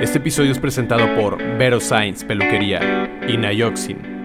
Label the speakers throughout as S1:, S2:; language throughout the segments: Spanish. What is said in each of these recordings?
S1: Este episodio es presentado por Vero Science Peluquería y Nayoxin.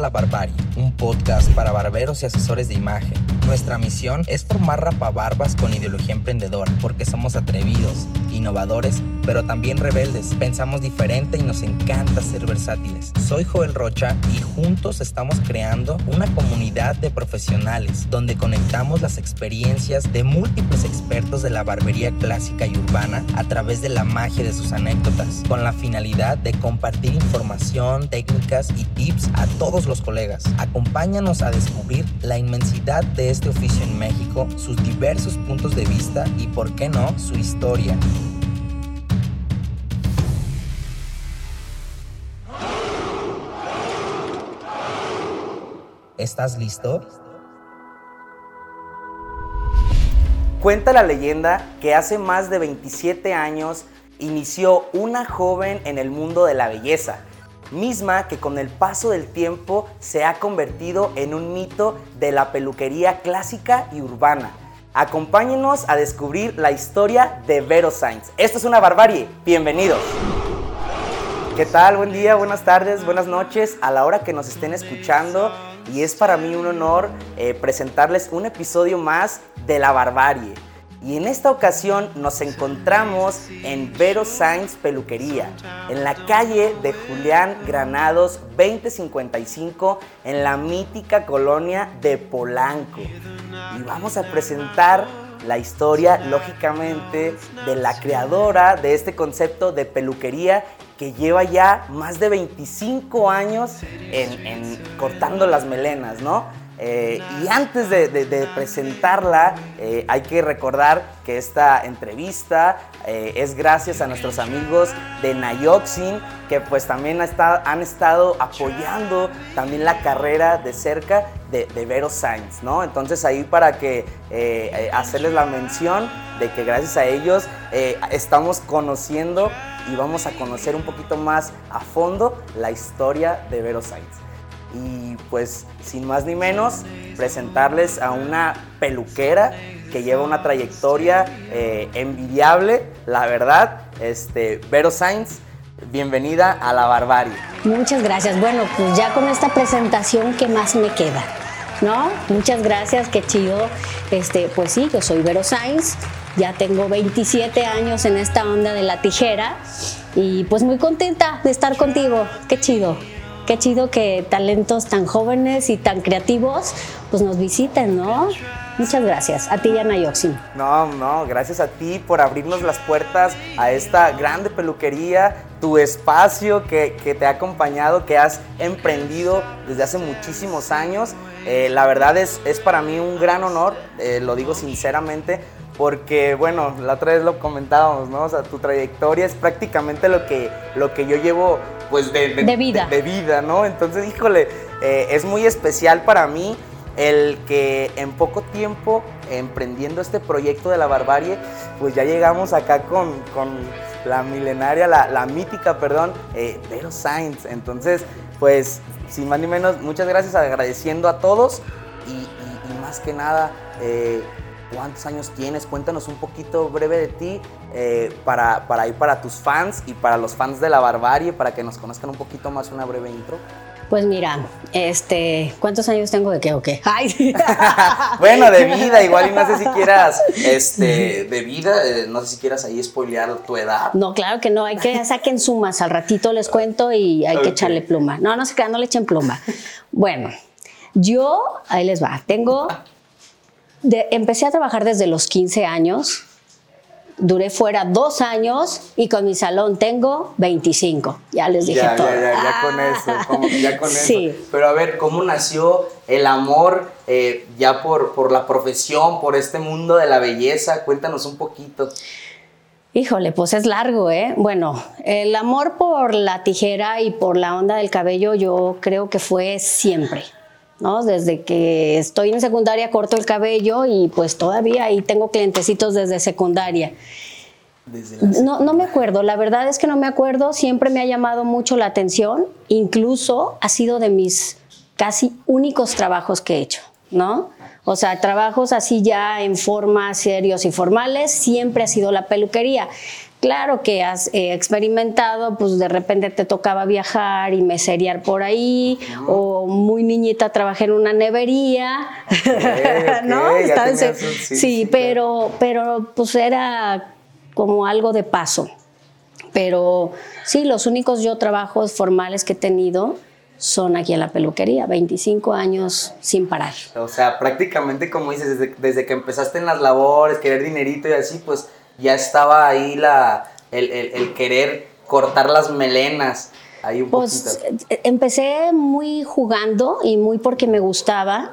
S2: La Barbarie, un podcast para barberos y asesores de imagen. Nuestra misión es formar rapabarbas con ideología emprendedora, porque somos atrevidos, innovadores, pero también rebeldes. Pensamos diferente y nos encanta ser versátiles. Soy Joel Rocha y juntos estamos creando una comunidad de profesionales donde conectamos las experiencias de múltiples expertos de la barbería clásica y urbana a través de la magia de sus anécdotas, con la finalidad de compartir información, técnicas y tips a todos los colegas. Acompáñanos a descubrir la inmensidad de este oficio en México, sus diversos puntos de vista y, por qué no, su historia. ¿Estás listo?
S3: Cuenta la leyenda que hace más de 27 años inició una joven en el mundo de la belleza misma que con el paso del tiempo se ha convertido en un mito de la peluquería clásica y urbana. Acompáñenos a descubrir la historia de Vero Sainz. Esto es una barbarie. Bienvenidos. ¿Qué tal? Buen día, buenas tardes, buenas noches a la hora que nos estén escuchando. Y es para mí un honor eh, presentarles un episodio más de La Barbarie. Y en esta ocasión nos encontramos en Vero Sainz Peluquería, en la calle de Julián Granados 2055, en la mítica colonia de Polanco. Y vamos a presentar la historia, lógicamente, de la creadora de este concepto de peluquería que lleva ya más de 25 años en, cortando las melenas, ¿no? Eh, y antes de, presentarla, eh, hay que recordar que esta entrevista eh, es gracias a nuestros amigos de Nayoxin, que pues también han estado apoyando también la carrera de cerca de, Vero Sainz, ¿no? Entonces ahí para que hacerles la mención de que gracias a ellos estamos conociendo y vamos a conocer un poquito más a fondo la historia de Vero Sainz. Y pues sin más ni menos, presentarles a una peluquera que lleva una trayectoria eh, envidiable, la verdad. Este, Vero Sainz, bienvenida a la barbarie.
S4: Muchas gracias. Bueno, pues ya con esta presentación, ¿qué más me queda? ¿No? Muchas gracias, qué chido. Este, pues sí, yo soy Vero Sainz, ya tengo 27 años en esta onda de la tijera y pues muy contenta de estar contigo. Qué chido qué chido que talentos tan jóvenes y tan creativos pues nos visiten, ¿no? Muchas gracias. A ti, Ana Yoxin.
S3: No, no, gracias a ti por abrirnos las puertas a esta grande peluquería, tu espacio que, te ha acompañado, que has emprendido desde hace muchísimos años. Eh, la verdad es, es para mí un gran honor, eh, lo digo sinceramente, porque bueno, la otra vez lo comentábamos, ¿no? O sea, tu trayectoria es prácticamente lo que, lo que yo llevo pues de,
S4: vida.
S3: De, vida, ¿no? Entonces, híjole, eh, es muy especial para mí el que en poco tiempo, emprendiendo este proyecto de la barbarie, pues ya llegamos acá con, la milenaria, la, mítica, perdón, eh, Vero Sainz. Entonces, pues, sin más ni menos, muchas gracias, agradeciendo a todos y, más que nada, eh, cuántos años tienes, cuéntanos un poquito breve de ti eh, para, para ir para tus fans y para los fans de la barbarie, para que nos conozcan un poquito más una breve intro.
S4: Pues mira, este, ¿cuántos años tengo de qué o qué?
S3: bueno, de vida, igual y no sé si quieras, este, de vida, eh, no sé si quieras ahí spoilear tu edad.
S4: No, claro que no, hay que saquen sumas, al ratito les cuento y hay que echarle pluma. No, no se crean, no le echen pluma. Bueno, yo, ahí les va, tengo empecé a trabajar desde los 15 años, duré fuera dos años y con mi salón tengo 25. Ya les dije todo.
S3: Ya, ya, ya con eso, ya con sí. eso. Pero a ver, ¿cómo nació el amor eh, ya por, por la profesión, por este mundo de la belleza? Cuéntanos un poquito.
S4: Híjole, pues es largo, ¿eh? Bueno, el amor por la tijera y por la onda del cabello yo creo que fue siempre ¿no? Desde que estoy en secundaria corto el cabello y pues todavía ahí tengo clientecitos desde secundaria. No, no me acuerdo, la verdad es que no me acuerdo, siempre me ha llamado mucho la atención, incluso ha sido de mis casi únicos trabajos que he hecho, ¿no? O sea, trabajos así ya en forma serios y formales, siempre ha sido la peluquería. Claro que has eh, experimentado, pues de repente te tocaba viajar y meseriar por ahí, o muy niñita trabajé en una nevería, ¿no? sí, pero, pero pues era como algo de paso. Pero sí, los únicos yo trabajos formales que he tenido son aquí en la peluquería, 25 años sin parar.
S3: O sea, prácticamente como dices, desde, que empezaste en las labores, querer dinerito y así, pues ya estaba ahí la, el, querer cortar las melenas. Ahí un pues
S4: eh, empecé muy jugando y muy porque me gustaba.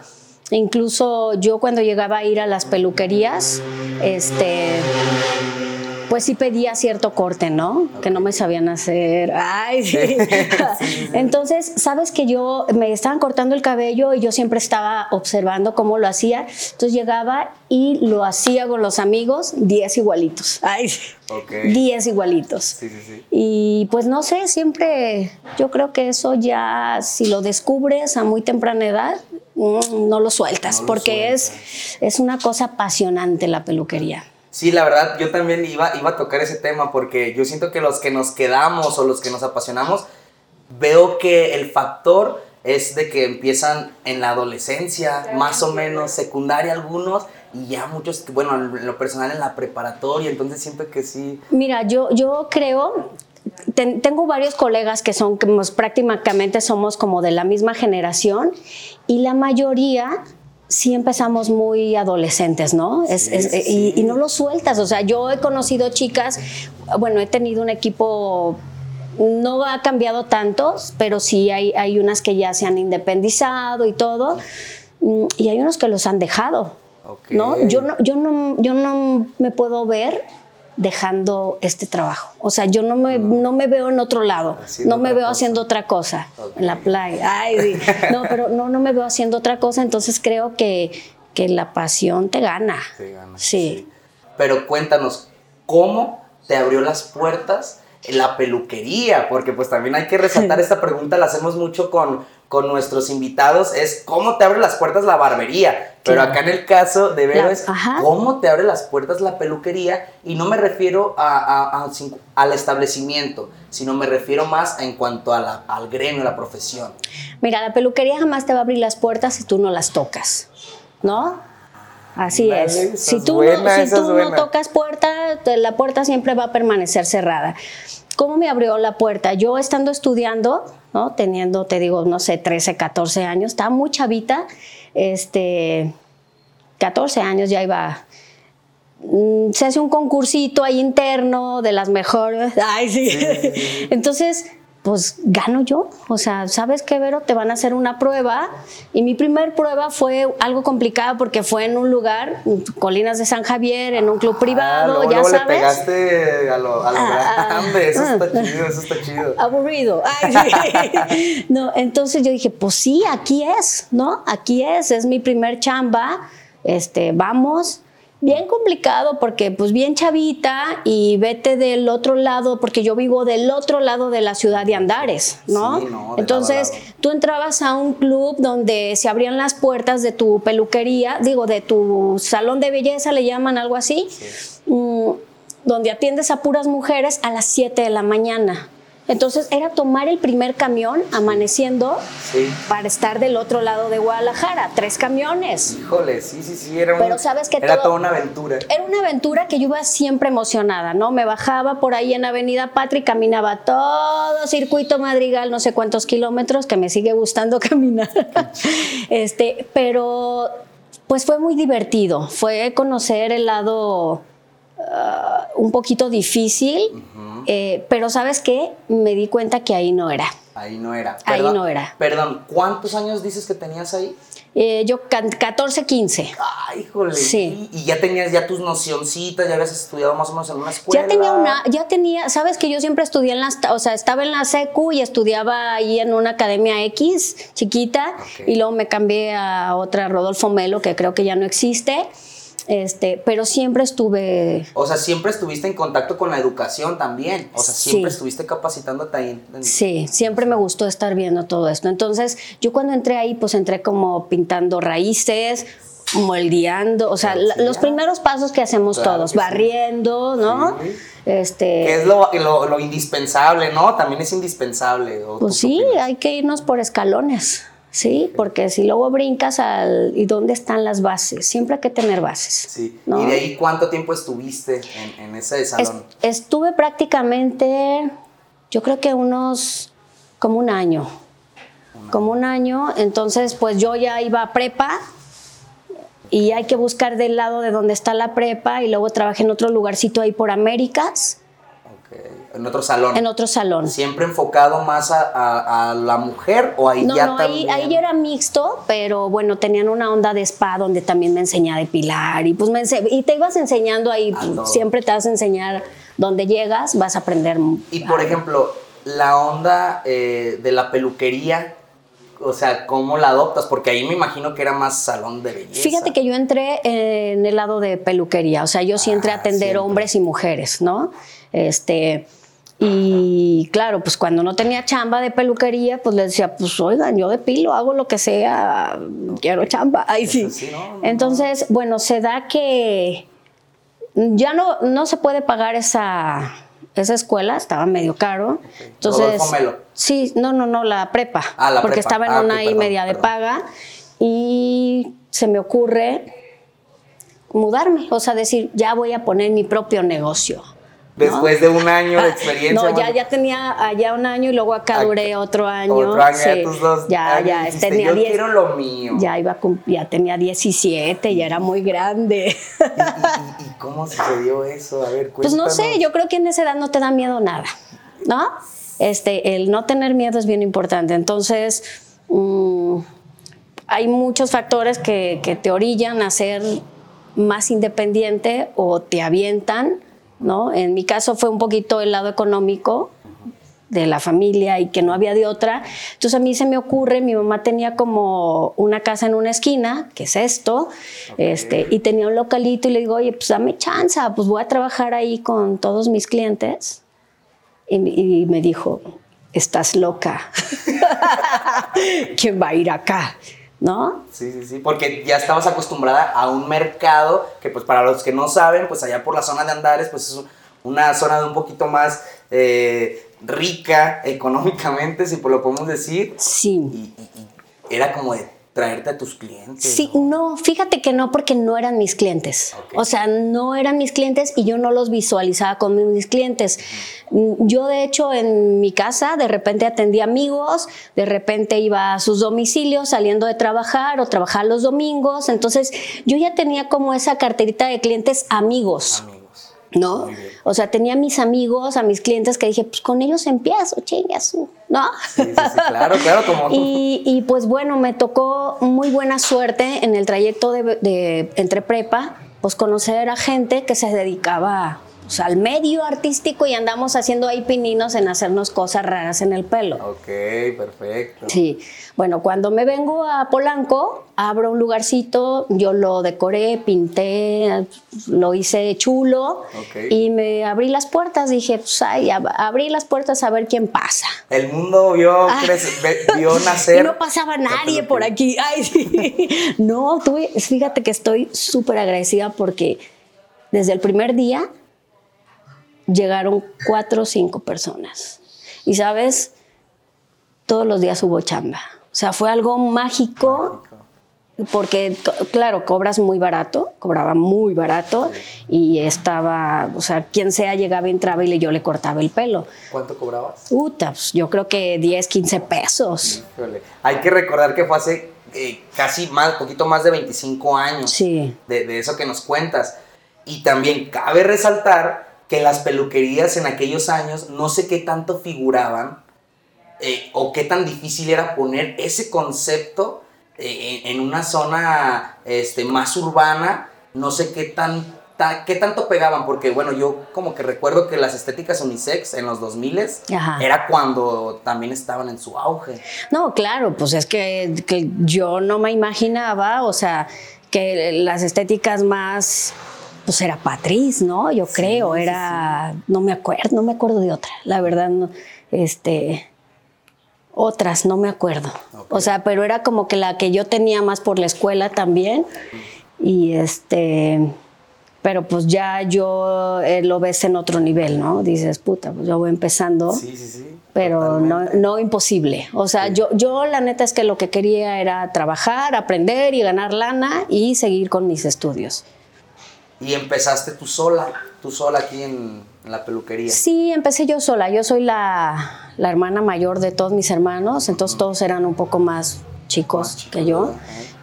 S4: Incluso yo cuando llegaba a ir a las peluquerías, este pues sí pedía cierto corte, ¿no? Que no me sabían hacer. Ay, sí. Entonces, sabes que yo me estaban cortando el cabello y yo siempre estaba observando cómo lo hacía. Entonces llegaba y lo hacía con los amigos, 10 igualitos. Ay, 10 igualitos. Sí, sí, sí. Y pues no sé, siempre yo creo que eso ya, si lo descubres a muy temprana edad, mm, no lo sueltas, porque Es, es una cosa apasionante la peluquería.
S3: Sí, la verdad, yo también iba, iba a tocar ese tema porque yo siento que los que nos quedamos o los que nos apasionamos, veo que el factor es de que empiezan en la adolescencia, más o menos, secundaria algunos, y ya muchos, bueno, en lo personal en la preparatoria, entonces siempre que sí.
S4: Mira, yo, yo creo, tengo varios colegas que son, que prácticamente somos como de la misma generación, y la mayoría sí empezamos muy adolescentes, ¿no? Y, no lo sueltas. O sea, yo he conocido chicas, bueno, he tenido un equipo, no ha cambiado tantos, pero sí hay, hay unas que ya se han independizado y todo, mm, y hay unos que los han dejado. ¿no? Yo no, yo no, yo no me puedo ver dejando este trabajo. O sea, yo no me, no me veo en otro lado, no me veo haciendo otra cosa en la playa. Ay, No, pero no, no me veo haciendo otra cosa, entonces creo que, que la pasión te gana. Te gana. Sí.
S3: Pero cuéntanos, ¿cómo te abrió las puertas la peluquería? Porque pues también hay que resaltar esta pregunta, la hacemos mucho con, con nuestros invitados, es ¿cómo te abre las puertas la barbería? Pero acá en el caso de Vero es cómo te abre las puertas la peluquería y no me refiero a, al establecimiento, sino me refiero más en cuanto a al gremio, a la profesión.
S4: Mira, la peluquería jamás te va a abrir las puertas si tú no las tocas, ¿no? Así es. Si tú, no, si tú no tocas puerta, la puerta siempre va a permanecer cerrada. ¿Cómo me abrió la puerta? Yo estando estudiando, ¿no? Teniendo, te digo, no sé, 13, 14 años, estaba muy chavita este, 14 años ya iba mm, se hace un concursito ahí interno de las mejores. Ay, sí. Entonces, pues gano yo. O sea, ¿sabes qué, Vero? Te van a hacer una prueba. Y mi primer prueba fue algo complicado porque fue en un lugar, Colinas de San Javier, en un club ah, privado, ya sabes.
S3: le pegaste a lo, a lo ah, grande. Eso está chido, eso está chido.
S4: Aburrido. no, entonces yo dije, pues sí, aquí es, ¿no? Aquí es, es mi primer chamba. Este, vamos bien complicado porque pues bien chavita y vete del otro lado, porque yo vivo del otro lado de la ciudad de Andares, ¿no? Entonces tú entrabas a un club donde se abrían las puertas de tu peluquería, digo, de tu salón de belleza, le llaman algo así, mm, donde atiendes a puras mujeres a las 7 de la mañana. Entonces era tomar el primer camión amaneciendo para estar del otro lado de Guadalajara, tres camiones.
S3: Híjole, sí, sí, sí, era, Pero sabes que era toda una aventura.
S4: Era una aventura que yo iba siempre emocionada, ¿no? Me bajaba por ahí en Avenida Patria caminaba todo circuito Madrigal, no sé cuántos kilómetros, que me sigue gustando caminar. este, pero pues fue muy divertido, fue conocer el lado ah, un poquito difícil. Eh, pero ¿sabes qué? Me di cuenta que ahí no era.
S3: Ahí no era.
S4: ahí no era.
S3: Perdón, ¿cuántos años dices que tenías ahí?
S4: Eh, yo 14, 15.
S3: Ay, híjole.
S4: Sí.
S3: Y ya tenías ya tus nocioncitas, ya habías estudiado más o menos en una escuela.
S4: Ya tenía una, ya tenía, sabes que yo siempre estudié en las, o sea, estaba en la secu y estudiaba ahí en una academia X, chiquita,
S3: Ok.
S4: y luego me cambié a otra Rodolfo Melo, que creo que ya no existe. Este, pero siempre estuve
S3: O sea, siempre estuviste en contacto con la educación también. O sea,
S4: Sí.
S3: siempre estuviste capacitándote ahí. en-
S4: Sí, siempre me gustó estar viendo todo esto. Entonces, yo cuando entré ahí, pues entré como pintando raíces, moldeando, o sea, la- los primeros pasos que hacemos
S3: Claro
S4: todos,
S3: que sí.
S4: barriendo, ¿no?
S3: Sí.
S4: Este,
S3: Que es lo, lo- lo indispensable, ¿no? También es indispensable. ¿o tú
S4: pues sí,
S3: opinas?
S4: hay que irnos por escalones, ¿sí? Porque si luego brincas al ¿y dónde están las bases? Siempre hay que tener bases.
S3: Sí.
S4: ¿no?
S3: ¿Y de ahí cuánto tiempo estuviste en, en ese
S4: Es-
S3: salón?
S4: estuve prácticamente, yo creo que unos, como un año. Como un año, entonces pues yo ya iba a prepa y hay que buscar del lado de donde está la prepa y luego trabajé en otro lugarcito ahí por Américas.
S3: En otro salón.
S4: en otro salón.
S3: ¿Siempre enfocado más a, a- a la mujer o ahí
S4: No,
S3: ya
S4: no, ahí,
S3: también?
S4: ahí ya era mixto, pero bueno, tenían una onda de spa donde también me enseñé a depilar y pues me ense- y te ibas enseñando ahí,
S3: A
S4: pues, siempre te vas a enseñar donde llegas, vas a aprender.
S3: Y por ejemplo, la onda eh, de la peluquería, o sea, ¿cómo la adoptas? Porque ahí me imagino que era más salón de belleza.
S4: Fíjate que yo entré en el lado de peluquería, o sea, yo sí entré a
S3: Ah,
S4: atender
S3: siempre.
S4: hombres y mujeres, ¿no? Este, y claro, pues cuando no tenía chamba de peluquería, pues les decía, pues oigan, yo depilo, hago lo que sea, quiero chamba. Ay, sí. Entonces, bueno, se da que ya no, no se puede pagar esa, esa escuela, estaba medio caro. Entonces, sí, no, no, no, la prepa,
S3: Ah, la
S4: porque
S3: prepa.
S4: estaba en
S3: Ah,
S4: una y
S3: perdón,
S4: media de paga y se me ocurre mudarme, o sea, decir, ya voy a poner mi propio negocio. ¿No?
S3: Después de un año de experiencia.
S4: No, ya, ya tenía allá un año y luego acá
S3: Acá-
S4: duré otro año.
S3: Otro año,
S4: sí.
S3: ya tus dos
S4: Ya,
S3: años
S4: ya,
S3: dijiste,
S4: tenía
S3: yo
S4: 10
S3: quiero lo mío.
S4: ya iba a ya tenía 17, ya era muy grande.
S3: ¿Y, y- y cómo sucedió eso? A ver,
S4: Pues no sé,
S3: cuéntanos.
S4: yo creo que en esa edad no te da miedo nada, ¿no? Este, el no tener miedo es bien importante. Entonces, mm, hay muchos factores que, que te orillan a ser más independiente o te avientan, ¿no? En mi caso fue un poquito el lado económico de la familia y que no había de otra. Entonces a mí se me ocurre, mi mamá tenía como una casa en una esquina, que es esto, este, y tenía un localito y le digo, oye, pues dame chance, pues voy a trabajar ahí con todos mis clientes. Y, y me dijo, estás loca. ¿Quién va a ir acá? ¿No?
S3: Sí, sí, sí, porque ya estabas acostumbrada a un mercado que, pues, para los que no saben, pues allá por la zona de Andares, pues es una zona de un poquito más eh, rica económicamente, si lo podemos decir.
S4: Sí.
S3: Y, y- y era como de traerte a tus clientes.
S4: Sí,
S3: ¿no?
S4: no, fíjate que no, porque no eran mis clientes. O sea, no eran mis clientes y yo no los visualizaba como mis clientes. Yo, de hecho, en mi casa, de repente atendía amigos, de repente iba a sus domicilios saliendo de trabajar o trabajar los domingos. Entonces, yo ya tenía como esa carterita de clientes amigos.
S3: Amigos.
S4: ¿No? O sea, tenía a mis amigos, a mis clientes que dije, pues con ellos empiezo, chingas, ¿no?
S3: Sí, sí, sí, claro, claro, como
S4: Y, y, pues bueno, me tocó muy buena suerte en el trayecto de, de- entre prepa, pues conocer a gente que se dedicaba pues, al medio artístico y andamos haciendo ahí pininos en hacernos cosas raras en el pelo.
S3: Ok, perfecto.
S4: Sí, bueno, cuando me vengo a Polanco, abro un lugarcito, yo lo decoré, pinté, lo hice chulo y me abrí las puertas, dije, pues ay, ab- abrí las puertas a ver quién pasa.
S3: El mundo vio,
S4: Ah.
S3: vio nacer.
S4: Y no pasaba nadie por aquí. Ay, sí. No, tuve, fíjate que estoy súper agradecida porque desde el primer día llegaron cuatro o cinco personas. Y sabes, todos los días hubo chamba. O sea, fue algo mágico porque, c- claro, cobras muy barato, cobraba muy barato y estaba, o sea, quien sea llegaba, entraba y le- yo le cortaba el pelo.
S3: ¿Cuánto cobrabas?
S4: Puta, pues, yo creo que 10, 15 pesos.
S3: Híjole. Hay que recordar que fue hace eh, casi más, poquito más de 25 años.
S4: Sí.
S3: de, de eso que nos cuentas. Y también cabe resaltar que las peluquerías en aquellos años no sé qué tanto figuraban eh, o qué tan difícil era poner ese concepto eh, en una zona este, más urbana, no sé qué tan ¿qué tanto pegaban? Porque, bueno, yo como que recuerdo que las estéticas unisex en los 2000 era cuando también estaban en su auge.
S4: No, claro, pues es que, yo no me imaginaba, o sea, que las estéticas más pues era Patriz, ¿no? Yo creo, era, no me acuerdo, no me acuerdo de otra, la verdad, no, este, otras, no me acuerdo. O sea, pero era como que la que yo tenía más por la escuela también, y este, pero pues ya yo eh, lo ves en otro nivel, ¿no? Dices, puta, pues yo voy empezando. Sí, sí, sí. Pero no, no, imposible. O sea, yo, yo la neta es que lo que quería era trabajar, aprender y ganar lana y seguir con mis estudios.
S3: ¿Y empezaste tú sola? ¿Tú sola aquí en, la peluquería?
S4: Sí, empecé yo sola. Yo soy la, la hermana mayor de todos mis hermanos, entonces todos eran un poco más chicos que yo.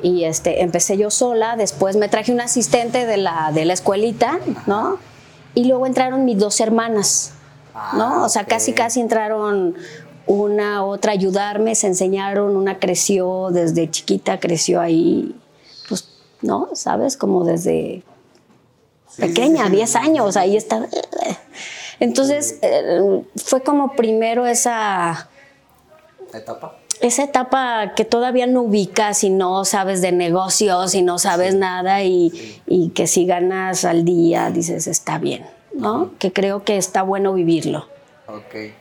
S4: Y este, empecé yo sola, después me traje un asistente de la, de la escuelita, ¿no? Y luego entraron mis dos hermanas, ¿no? Ah, o sea, casi, casi entraron una, otra ayudarme, se enseñaron, una creció desde chiquita, creció ahí, pues, ¿no? ¿Sabes? Como desde pequeña, 10 años, ahí está. Entonces, eh, fue como primero esa...
S3: ¿Etapa?
S4: esa etapa que todavía no ubicas y no sabes de negocios y no sabes nada y, que si ganas al día dices está bien, ¿no? Que creo que está bueno vivirlo.
S3: Ok,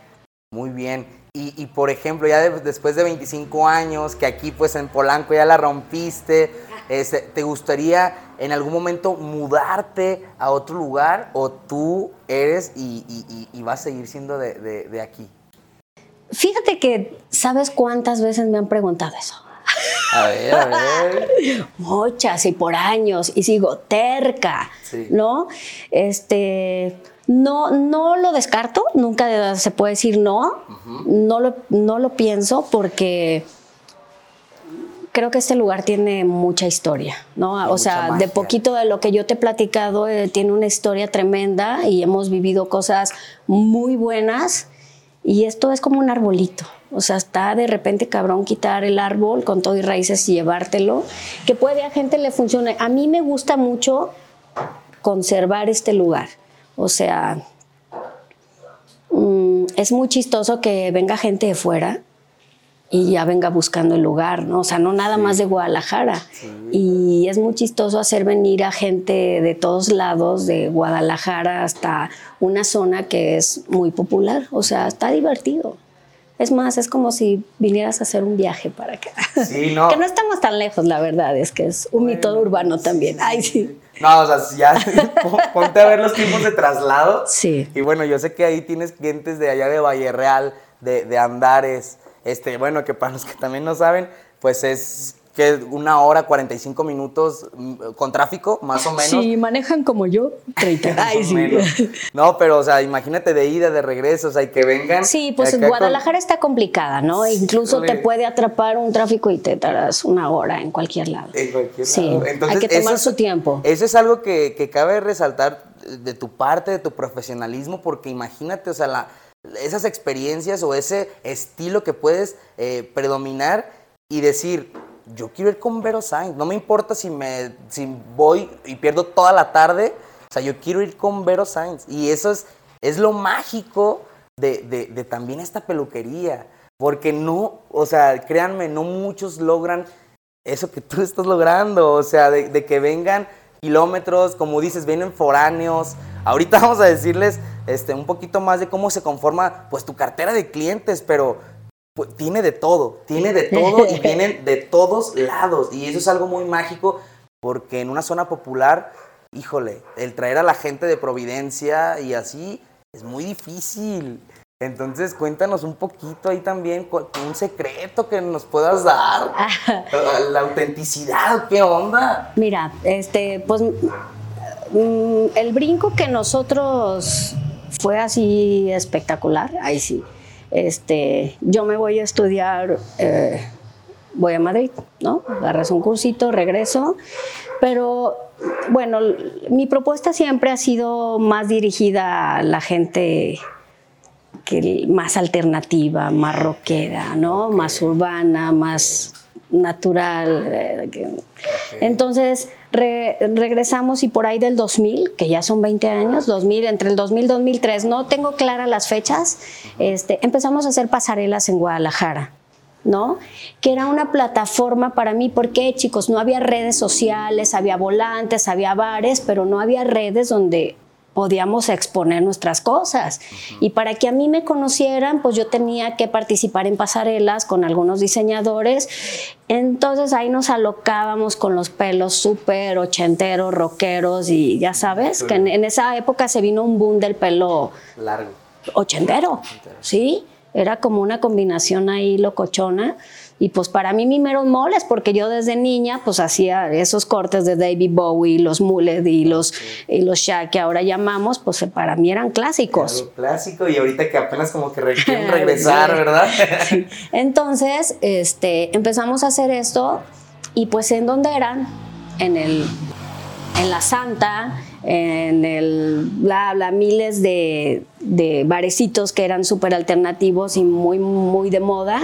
S3: muy bien. Y, por ejemplo, ya después de 25 años, que aquí pues en Polanco ya la rompiste, este, ¿te gustaría en algún momento mudarte a otro lugar o tú eres y, vas a seguir siendo de aquí?
S4: Fíjate que, ¿sabes cuántas veces me han preguntado eso?
S3: A ver, a ver.
S4: Muchas y por años y sigo terca, ¿no? Este, no, no lo descarto, nunca se puede decir no, no, lo, no lo pienso porque creo que este lugar tiene mucha historia, ¿no? o sea, de poquito de lo que yo te he platicado, eh, tiene una historia tremenda y hemos vivido cosas muy buenas y esto es como un arbolito. O sea, está de repente cabrón quitar el árbol con todo y raíces y llevártelo, que puede a gente le funcione. A mí me gusta mucho conservar este lugar. O sea, mm, es muy chistoso que venga gente de fuera y ya venga buscando el lugar, ¿no? O sea, no nada más de Guadalajara. Y es muy chistoso hacer venir a gente de todos lados, de Guadalajara hasta una zona que es muy popular. O sea, está divertido. Es más, es como si vinieras a hacer un viaje para acá. Sí, no. que no estamos tan lejos, la verdad, es que es un mito urbano también. Ay, sí.
S3: No, o sea, ya ponte a ver los tiempos de traslado.
S4: Sí.
S3: Y bueno, yo sé que ahí tienes clientes de allá de Valle Real, de, de Andares, este, bueno, que para los que también no saben, pues es que una hora, 45 minutos mm, con tráfico, más o menos.
S4: Si manejan como yo, 30. Ay, sí.
S3: No, pero, o sea, imagínate de ida, de regreso, o sea, y que vengan.
S4: Sí, pues Guadalajara está complicada, ¿no? Incluso te puede atrapar un tráfico y te tardas una hora en cualquier lado.
S3: En cualquier
S4: sí, lado. Entonces, hay que tomar su tiempo.
S3: Eso es algo que, que cabe resaltar de tu parte, de tu profesionalismo, porque imagínate, o sea, la esas experiencias o ese estilo que puedes eh, predominar y decir, yo quiero ir con Vero Sainz, no me importa si, me, si voy y pierdo toda la tarde, o sea, yo quiero ir con Vero Sainz. Y eso es, es lo mágico de, de, también esta peluquería, porque no, o sea, créanme, no muchos logran eso que tú estás logrando, o sea, de, de que vengan kilómetros, como dices, vienen foráneos. Ahorita vamos a decirles este, un poquito más de cómo se conforma pues tu cartera de clientes, pero pues, tiene de todo, tiene de todo y vienen de todos lados. Y eso es algo muy mágico porque en una zona popular, híjole, el traer a la gente de Providencia y así es muy difícil. Entonces, cuéntanos un poquito ahí también, un secreto que nos puedas dar. la autenticidad, ¿qué onda?
S4: Mira, este, pues mm, el brinco que nosotros fue así espectacular, ahí sí. Este, yo me voy a estudiar, eh, voy a Madrid, ¿no? Agarras un cursito, regreso, pero bueno, mi propuesta siempre ha sido más dirigida a la gente que más alternativa, más rockera, ¿no? Más urbana, más natural. eh, Entonces re- regresamos y por ahí del 2000, que ya son 20 años, 2000, entre el 2000 y 2003, no tengo claras las fechas, este, empezamos a hacer pasarelas en Guadalajara. ¿no? Que era una plataforma para mí, porque chicos, no había redes sociales, había volantes, había bares, pero no había redes donde podíamos exponer nuestras cosas. Y para que a mí me conocieran, pues yo tenía que participar en pasarelas con algunos diseñadores. Entonces ahí nos alocábamos con los pelos súper ochenteros, rockeros y ya sabes, que en, en esa época se vino un boom del pelo
S3: Largo.
S4: ochentero, ¿sí? Era como una combinación ahí locochona. Y pues para mí mimeros moles, porque yo desde niña pues hacía esos cortes de David Bowie, los Mullet y los, y los Shaq que ahora llamamos, pues para mí eran clásicos.
S3: Clásico y ahorita que apenas como que re- quieren regresar, ¿verdad?
S4: Entonces, este, empezamos a hacer esto y pues en dónde eran, en el, en la Santa, en el bla bla, miles de, de barecitos que eran súper alternativos y muy, muy de moda.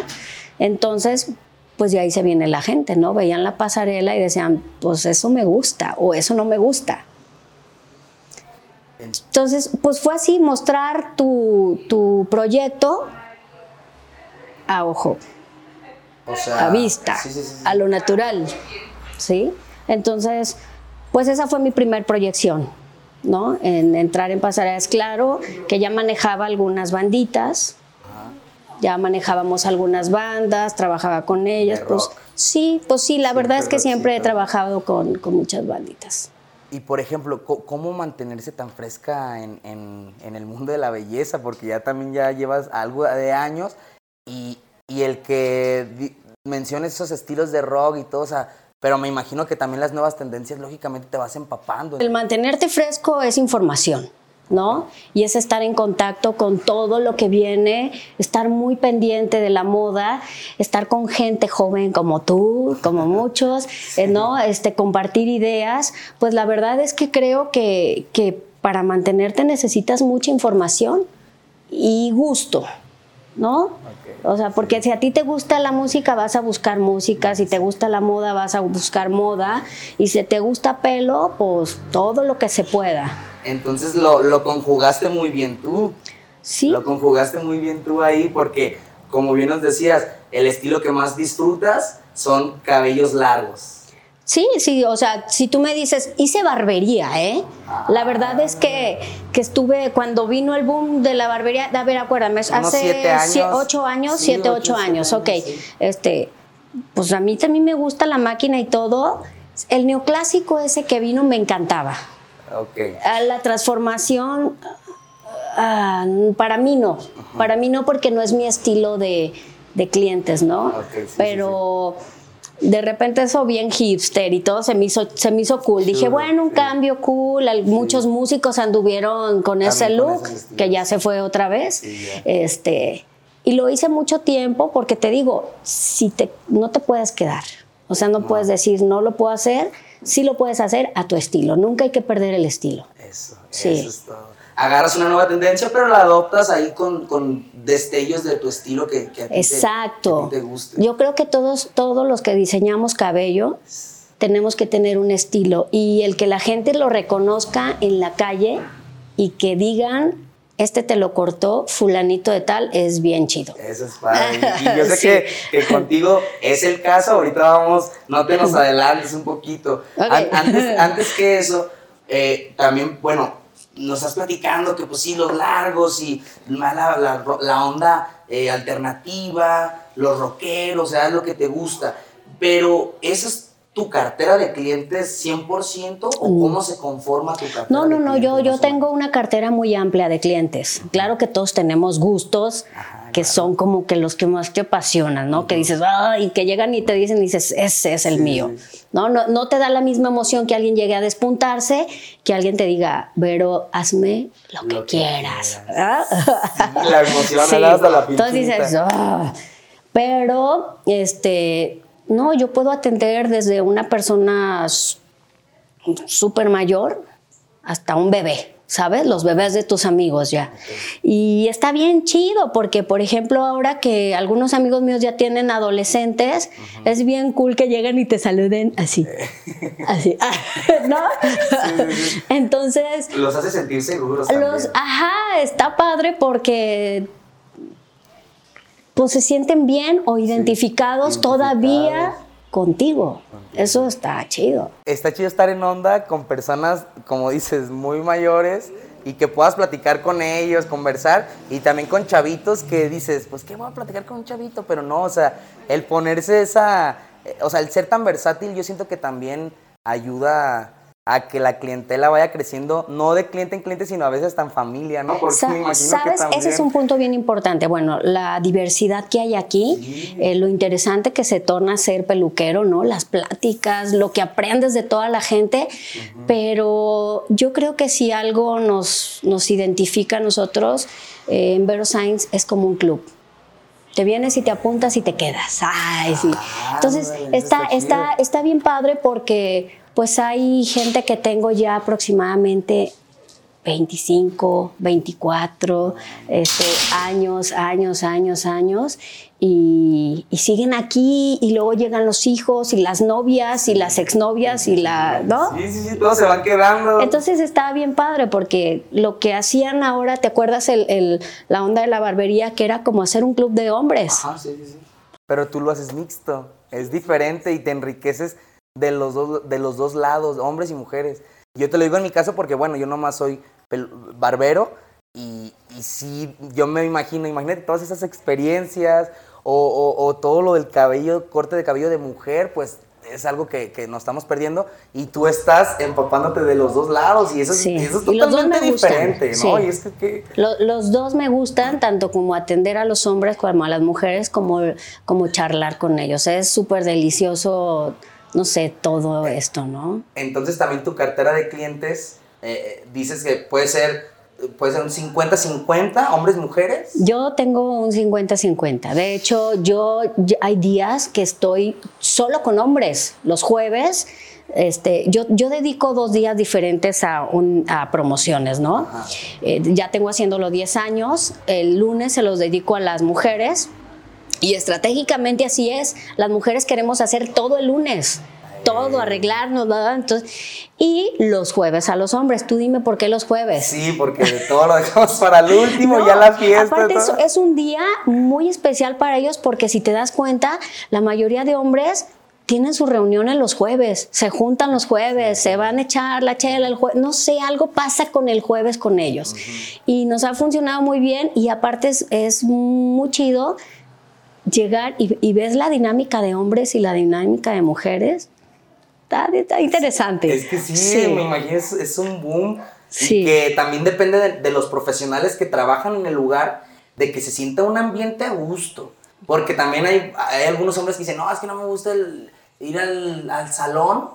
S4: Entonces, pues de ahí se viene la gente, ¿no? Veían la pasarela y decían, pues eso me gusta o eso no me gusta. Entonces, pues fue así, mostrar tu, tu proyecto a ojo,
S3: O sea,
S4: a vista,
S3: sí, sí, sí, sí.
S4: a lo natural, ¿sí? Entonces, pues esa fue mi primer proyección, ¿no? En entrar en pasarelas, claro, que ya manejaba algunas banditas, ya manejábamos algunas bandas, trabajaba con ellas,
S3: De
S4: pues
S3: rock.
S4: sí, pues sí, la verdad es que siempre he trabajado con, con muchas banditas.
S3: Y por ejemplo, ¿cómo mantenerse tan fresca en, en- en el mundo de la belleza? Porque ya también ya llevas algo de años y, y el que menciones esos estilos de rock y todo, o sea, pero me imagino que también las nuevas tendencias, lógicamente, te vas empapando.
S4: El mantenerte fresco es información, ¿no? Y es estar en contacto con todo lo que viene, estar muy pendiente de la moda, estar con gente joven como tú, como muchos, eh, ¿no? Este, compartir ideas. Pues la verdad es que creo que, que para mantenerte necesitas mucha información y gusto, ¿no? O sea, porque si a ti te gusta la música, vas a buscar música, si te gusta la moda, vas a buscar moda, y si te gusta pelo, pues todo lo que se pueda.
S3: Entonces lo, lo conjugaste muy bien tú.
S4: Sí,
S3: Lo conjugaste muy bien tú ahí porque, como bien nos decías, el estilo que más disfrutas son cabellos largos.
S4: Sí, sí, o sea, si tú me dices, hice barbería, ¿eh? La verdad es que, que estuve, cuando vino el boom de la barbería, a ver, acuérdame, hace
S3: siete años.
S4: sie- ocho años,
S3: Sí,
S4: siete,
S3: ocho,
S4: ocho años,
S3: años,
S4: ok.
S3: sí.
S4: Este, pues a mí también me gusta la máquina y todo. El neoclásico ese que vino me encantaba.
S3: Ok.
S4: La transformación, ah, para mí no. Para mí no, porque no es mi estilo de, de clientes, ¿no?
S3: Sí,
S4: Pero de repente eso bien hipster y todo se me hizo, se me hizo cool. Dije, bueno, un
S3: sí.
S4: cambio cool. Al- Muchos músicos anduvieron con ese
S3: También
S4: look, que ya se fue otra vez. Este, y lo hice mucho tiempo porque te digo, si te, no te puedes quedar. O sea, no, puedes decir, no lo puedo hacer. Sí lo puedes hacer a tu estilo. Nunca hay que perder el estilo.
S3: Eso,
S4: Sí.
S3: eso es todo. Agarras una nueva tendencia, pero la adoptas ahí con, con destellos de tu estilo que, que a ti te-
S4: Exacto.
S3: que a ti te guste.
S4: Yo creo que todos, todos los que diseñamos cabello tenemos que tener un estilo y el que la gente lo reconozca en la calle y que digan, este te lo cortó fulanito de tal, es bien chido.
S3: Eso es padre. Y yo sé
S4: Sí.
S3: que, que contigo es el caso. Ahorita vamos, no te nos adelantes un poquito. An- antes, antes que eso, eh, también, bueno, nos estás platicando que pues sí, los largos y más la, la onda eh, alternativa, los rockeros, o sea, es lo que te gusta. Pero, ¿esa es tu cartera de clientes 100% o cómo se conforma tu cartera?
S4: Mm. No, no,
S3: de
S4: no, yo, yo tengo una cartera muy amplia de clientes. Claro que todos tenemos gustos que son como que los que más te apasionan, ¿no? Que dices, ay, que llegan y te dicen, y dices, ese es el mío. ¿No? No, no te da la misma emoción que alguien llegue a despuntarse, que alguien te diga, pero hazme lo que,
S3: Lo que
S4: quieras.
S3: quieras.
S4: ¿Ah?
S3: La emoción,
S4: Sí.
S3: ¿verdad? Hasta la
S4: Entonces dices. "Ah". pero, este, no, yo puedo atender desde una persona súper mayor hasta un bebé. ¿Sabes? Los bebés de tus amigos ya. Y está bien chido porque, por ejemplo, ahora que algunos amigos míos ya tienen adolescentes, es bien cool que lleguen y te saluden así. así. ¿No? Entonces...
S2: Los hace sentir seguros.
S4: Los, ajá, está padre porque pues se sienten bien o identificados, todavía contigo. Eso está chido.
S3: Está chido estar en onda con personas, como dices, muy mayores y que puedas platicar con ellos, conversar y también con chavitos que dices, pues qué voy a platicar con un chavito, pero no, o sea, el ponerse esa, eh, o sea, el ser tan versátil yo siento que también ayuda a que la clientela vaya creciendo, no de cliente en cliente, sino a veces en familia, ¿no?
S4: Porque me imagino ¿Sabes? Ese es un punto bien importante. Bueno, la diversidad que hay aquí, eh, lo interesante que se torna ser peluquero, ¿no? Las pláticas, lo que aprendes de toda la gente, pero yo creo que si algo nos, nos identifica a nosotros, eh, en Vero Science es como un club te vienes y te apuntas y te quedas. Ay, sí. Ah, Entonces, está, está, está bien padre porque pues hay gente que tengo ya aproximadamente 25, 24 este, años, años, años, años, y, siguen aquí, y luego llegan los hijos, y las novias, y las exnovias, y la, ¿no?
S3: Sí, sí, sí, todos se van quedando.
S4: Entonces está bien padre, porque lo que hacían ahora, ¿te acuerdas el, la onda de la barbería, que era como hacer un club de hombres?
S3: Ajá, sí, sí, sí. Pero tú lo haces mixto, es diferente y te enriqueces de los dos, de los dos lados, hombres y mujeres. Yo te lo digo en mi caso porque, bueno, yo nomás soy barbero y, y sí, yo me imagino, imagínate todas esas experiencias o, o, todo lo del cabello, corte de cabello de mujer, pues es algo que, que, nos estamos perdiendo y tú estás empapándote de los dos lados y eso, es, eso es totalmente diferente, ¿no? Y es que,
S4: los dos me gustan, tanto como atender a los hombres como a las mujeres, como, como charlar con ellos. Es súper delicioso no sé, todo esto, ¿no?
S3: Entonces también tu cartera de clientes, eh, dices que puede ser, puede ser un 50-50, hombres, mujeres.
S4: Yo tengo un 50-50. De hecho, yo hay días que estoy solo con hombres. Los jueves, este, yo, yo dedico dos días diferentes a, a promociones, ¿no? Eh, ya tengo haciéndolo 10 años. El lunes se los dedico a las mujeres y estratégicamente así es. Las mujeres queremos hacer todo el lunes todo, arreglarnos, ¿verdad? Entonces, y los jueves a los hombres. Tú dime por qué los jueves.
S3: Sí, porque todo lo dejamos para el último, ya la fiesta.
S4: Aparte, eso es un día muy especial para ellos porque si te das cuenta, la mayoría de hombres tienen su reunión en los jueves, se juntan los jueves, se van a echar la chela el jueves, no sé, algo pasa con el jueves con ellos. Y nos ha funcionado muy bien y aparte es, es muy chido llegar y, ves la dinámica de hombres y la dinámica de mujeres. Está, interesante.
S3: Es que sí, me imagino, es, un boom. Y que también depende de, los profesionales que trabajan en el lugar, de que se sienta un ambiente a gusto. Porque también hay, hay algunos hombres que dicen, no, es que no me gusta ir al, al, salón,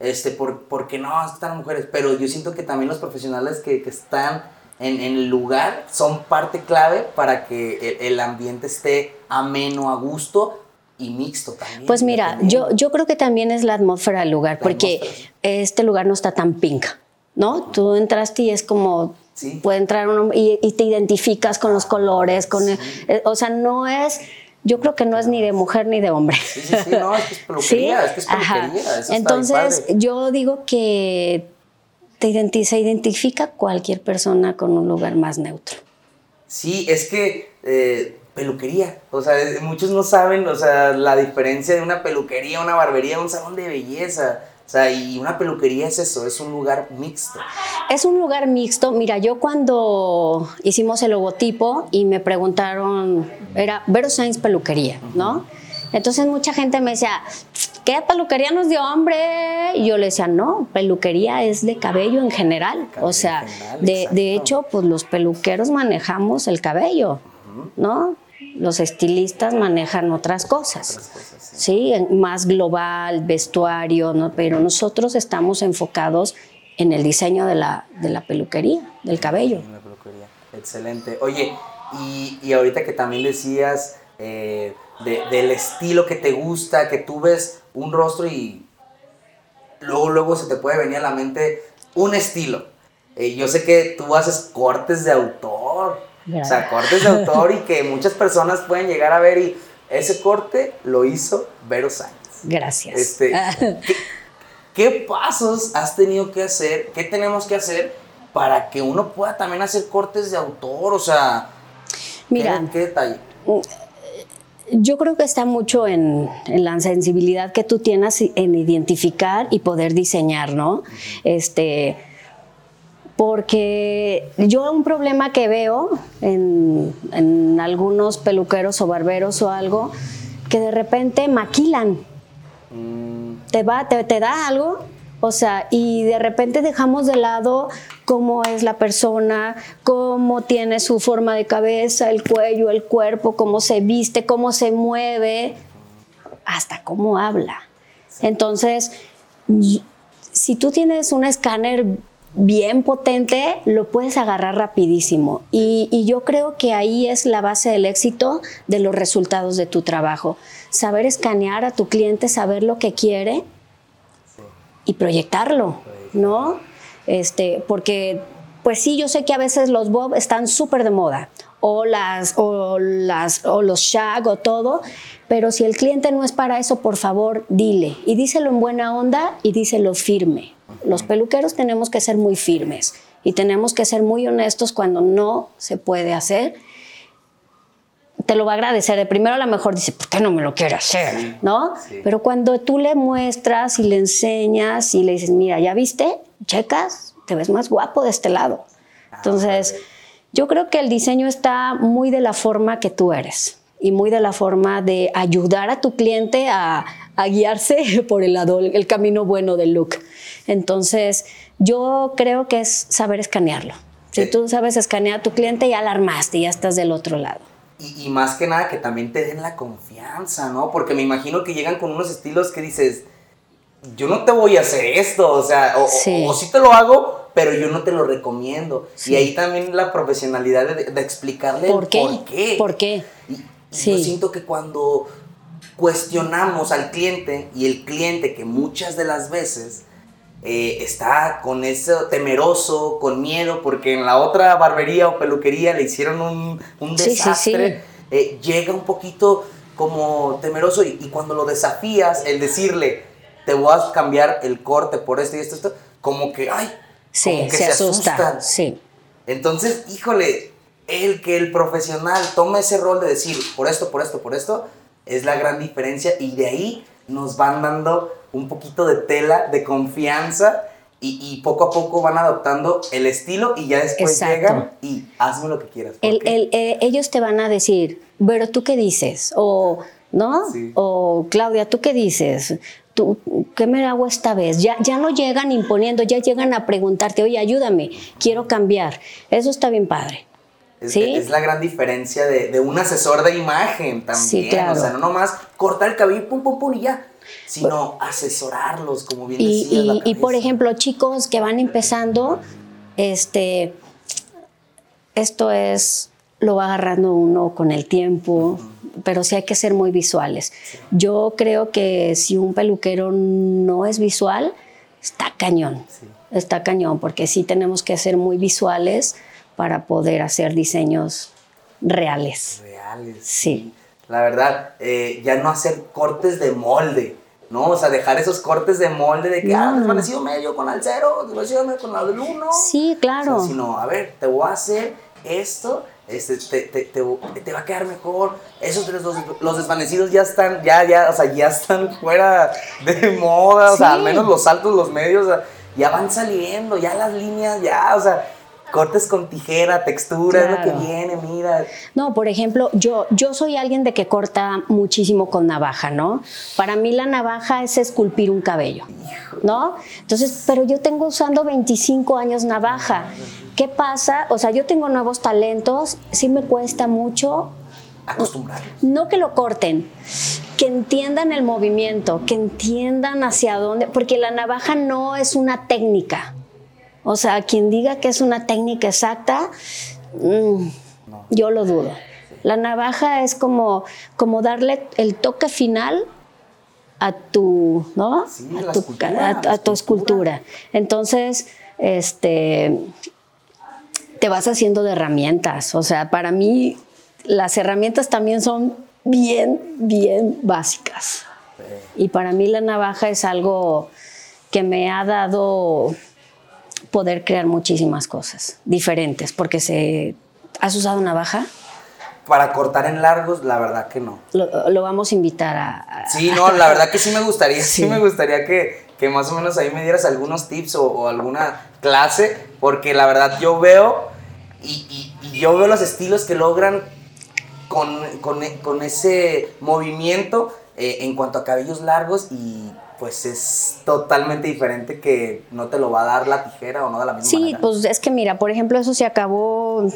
S3: este, por, porque no, están mujeres. Pero yo siento que también los profesionales que, que están en, el lugar son parte clave para que el, ambiente esté ameno, a gusto y mixto también.
S4: Pues mira, yo, yo creo que también es la atmósfera del lugar, porque este lugar no está tan pink, ¿no? Tú entraste y es como... Puede entrar uno y, te identificas con los colores, con eh, o sea, no es yo creo que no es ni de mujer ni de hombre.
S3: Sí, sí, sí, no, es que es peluquería, es que es peluquería.
S4: Entonces, yo digo que te se identifica cualquier persona con un lugar más neutro.
S3: Sí, es que eh, peluquería, o sea, muchos no saben, o sea, la diferencia de una peluquería, una barbería, un salón de belleza. O sea, y una peluquería es eso, es un lugar mixto.
S4: Es un lugar mixto. Mira, yo cuando hicimos el logotipo y me preguntaron, era Vero Sainz Peluquería, ¿no? Entonces mucha gente me decía, ¿qué peluquería no es de hombre? Y yo le decía, no, peluquería es de cabello en general. o sea, de, de, hecho, pues los peluqueros manejamos el cabello, ¿no? Los estilistas manejan otras cosas, sí. Más global, vestuario, ¿no? Pero nosotros estamos enfocados en el diseño de la, de la peluquería, del cabello.
S3: La peluquería. Excelente. Oye, y, y ahorita que también decías... Eh, del estilo que te gusta, que tú ves un rostro y luego, luego se te puede venir a la mente un estilo. eh, yo sé que tú haces cortes de autor. O sea, cortes de autor y que muchas personas pueden llegar a ver y ese corte lo hizo Vero Sáenz.
S4: Gracias.
S3: Este, ¿qué, qué pasos has tenido que hacer? ¿Qué tenemos que hacer para que uno pueda también hacer cortes de autor? O sea,
S4: Mira,
S3: ¿qué, qué detalle?
S4: Yo creo que está mucho en, en, la sensibilidad que tú tienes en identificar y poder diseñar, ¿no? Este, porque yo un problema que veo en, en, algunos peluqueros o barberos o algo, que de repente maquilan. Mm. Te, va, te, te da algo, o sea, y de repente dejamos de lado cómo es la persona, cómo tiene su forma de cabeza, el cuello, el cuerpo, cómo se viste, cómo se mueve, hasta cómo habla. Entonces, si tú tienes un escáner bien potente, lo puedes agarrar rapidísimo. Y, y, yo creo que ahí es la base del éxito de los resultados de tu trabajo. Saber escanear a tu cliente, saber lo que quiere y proyectarlo, ¿no? Este, porque, pues sí, yo sé que a veces los bob están súper de moda, o, las, o, las, o los shag o todo, pero si el cliente no es para eso, por favor, dile. Y díselo en buena onda y díselo firme. Los peluqueros tenemos que ser muy firmes y tenemos que ser muy honestos cuando no se puede hacer. Te lo va a agradecer. De primero a lo mejor dice, ¿por qué no me lo quiere hacer? Sí, ¿No? Sí. Pero cuando tú le muestras y le enseñas y le dices, mira, ¿ya viste? Checas, te ves más guapo de este lado. Entonces, yo creo que el diseño está muy de la forma que tú eres y muy de la forma de ayudar a tu cliente a, a guiarse por el, lado, el camino bueno del look. Entonces, yo creo que es saber escanearlo. Si tú sabes escanear a tu cliente, ya la armaste, ya estás del otro lado.
S3: Y, y, más que nada que también te den la confianza, ¿no? Porque me imagino que llegan con unos estilos que dices, yo no te voy a hacer esto, o sea, o sí, o, o sí te lo hago, pero yo no te lo recomiendo. Sí. Y ahí también la profesionalidad de, de explicarle
S4: ¿Por qué?
S3: por qué.
S4: ¿Por qué?
S3: Y, sí. yo siento que cuando cuestionamos al cliente y el cliente que muchas de las veces eh, está con eso temeroso, con miedo, porque en la otra barbería o peluquería le hicieron un, un desastre, eh, llega un poquito como temeroso y, y cuando lo desafías, el decirle, te voy a cambiar el corte por esto y esto, esto, como que, ay,
S4: sí,
S3: como que
S4: se,
S3: se,
S4: asusta.
S3: asustan.
S4: Sí.
S3: Entonces, híjole, el que el profesional tome ese rol de decir, por esto, por esto, por esto, es la gran diferencia y de ahí nos van dando un poquito de tela, de confianza y, y, poco a poco van adoptando el estilo y ya después
S4: Exacto.
S3: llegan y hazme lo que quieras.
S4: El, el, eh, ellos te van a decir, pero tú qué dices, o ¿no?
S3: Sí.
S4: O Claudia, ¿tú qué dices? ¿Tú, ¿Qué me hago esta vez? Ya, ya no llegan imponiendo, ya llegan a preguntarte, oye, ayúdame, quiero cambiar. Eso está bien padre.
S3: Es,
S4: ¿Sí?
S3: es, la gran diferencia de, de, un asesor de imagen también.
S4: Sí, claro.
S3: O sea, no nomás cortar el cabello, pum, pum, pum y ya. Sino asesorarlos, como bien
S4: y,
S3: decías.
S4: Y, y, por ejemplo, chicos que van empezando, este, esto es, lo va agarrando uno con el tiempo, uh -huh. pero sí hay que ser muy visuales. Yo creo que si un peluquero no es visual, está cañón. Sí. Está cañón, porque sí tenemos que ser muy visuales para poder hacer diseños reales.
S3: Reales.
S4: Sí.
S3: La verdad, eh, ya no hacer cortes de molde, ¿no? O sea, dejar esos cortes de molde de que, no. ah, desvanecido medio con el cero, desvanecido medio con el uno.
S4: Sí, claro.
S3: O sea, sino, a ver, te voy a hacer esto, este, te, te, te, te va a quedar mejor. Esos los, los, desvanecidos ya están, ya, ya, o sea, ya están fuera de moda, o sea, al menos los altos, los medios, o sea, ya van saliendo, ya las líneas, ya, o sea, cortes con tijera, textura, claro. es lo que viene, mira.
S4: No, por ejemplo, yo, yo soy alguien de que corta muchísimo con navaja, ¿no? Para mí la navaja es esculpir un cabello, ¿no? Entonces, pero yo tengo usando 25 años navaja. ¿Qué pasa? O sea, yo tengo nuevos talentos, sí me cuesta mucho
S3: acostumbrar.
S4: No que lo corten, que entiendan el movimiento, que entiendan hacia dónde, porque la navaja no es una técnica. O sea, quien diga que es una técnica exacta, mmm, no. yo lo dudo. La navaja es como, como darle el toque final a tu, ¿no?
S3: Sí,
S4: a, tu,
S3: escultura,
S4: a, a, tu escultura. Entonces, este, te vas haciendo de herramientas. O sea, para mí las herramientas también son bien, bien básicas. Y para mí la navaja es algo que me ha dado poder crear muchísimas cosas diferentes, porque se... ¿Has usado navaja?
S3: Para cortar en largos, la verdad que no.
S4: Lo, vamos a invitar a,
S3: Sí, no, la verdad que sí me gustaría, sí, me gustaría que, que, más o menos ahí me dieras algunos tips o, alguna clase, porque la verdad yo veo y, y, yo veo los estilos que logran con, con, con ese movimiento eh, en cuanto a cabellos largos y pues es totalmente diferente que no te lo va a dar la tijera o no de la misma
S4: manera. Sí, pues es que mira, por ejemplo, eso se acabó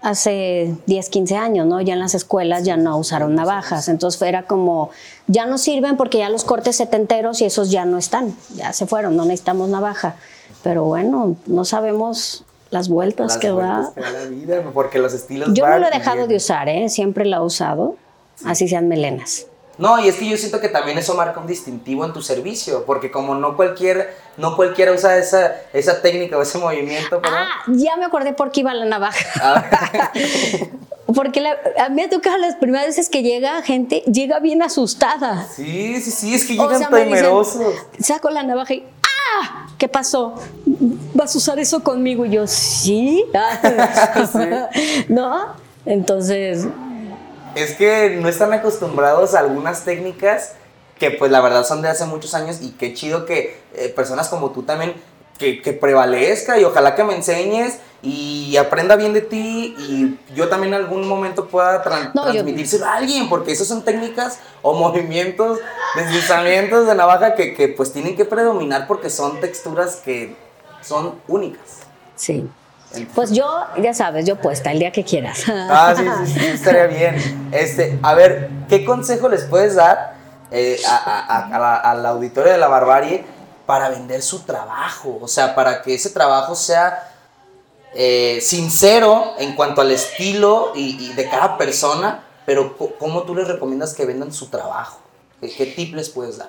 S4: hace 10, 15 años, ¿no? Ya en las escuelas ya no usaron navajas, entonces era como, ya no sirven porque ya los cortes setenteros y esos ya no están, ya se fueron, no necesitamos navaja. Pero bueno, no sabemos las vueltas que
S3: da. la vida, porque los estilos
S4: Yo no lo he dejado de usar, ¿eh? Siempre la he usado, así sean melenas.
S3: No, y es que yo siento que también eso marca un distintivo en tu servicio, porque como no cualquier, no cualquiera usa esa, esa técnica o ese movimiento.
S4: Ah, ya me acordé por qué iba la navaja. Ah. porque a mí me ha tocado las primeras veces que llega gente, llega bien asustada.
S3: Sí, sí, sí, es que llegan temerosos.
S4: Saco la navaja y ¡ah! ¿Qué pasó? ¿Vas a usar eso conmigo? Y yo, sí. ¿No? Entonces,
S3: es que no están acostumbrados a algunas técnicas que pues la verdad son de hace muchos años y qué chido que eh, personas como tú también que, prevalezca y ojalá que me enseñes y aprenda bien de ti y yo también en algún momento pueda transmitírselo a alguien porque esas son técnicas o movimientos, deslizamientos de navaja que, que pues tienen que predominar porque son texturas que son únicas.
S4: Sí. Pues yo, ya sabes, yo puesta el día que quieras.
S3: Ah, sí, sí, sí, estaría bien. Este, a ver, ¿qué consejo les puedes dar eh, al auditorio de la barbarie para vender su trabajo? O sea, para que ese trabajo sea eh, sincero en cuanto al estilo y, de cada persona, pero ¿cómo tú les recomiendas que vendan su trabajo? ¿Qué, qué tip les puedes dar?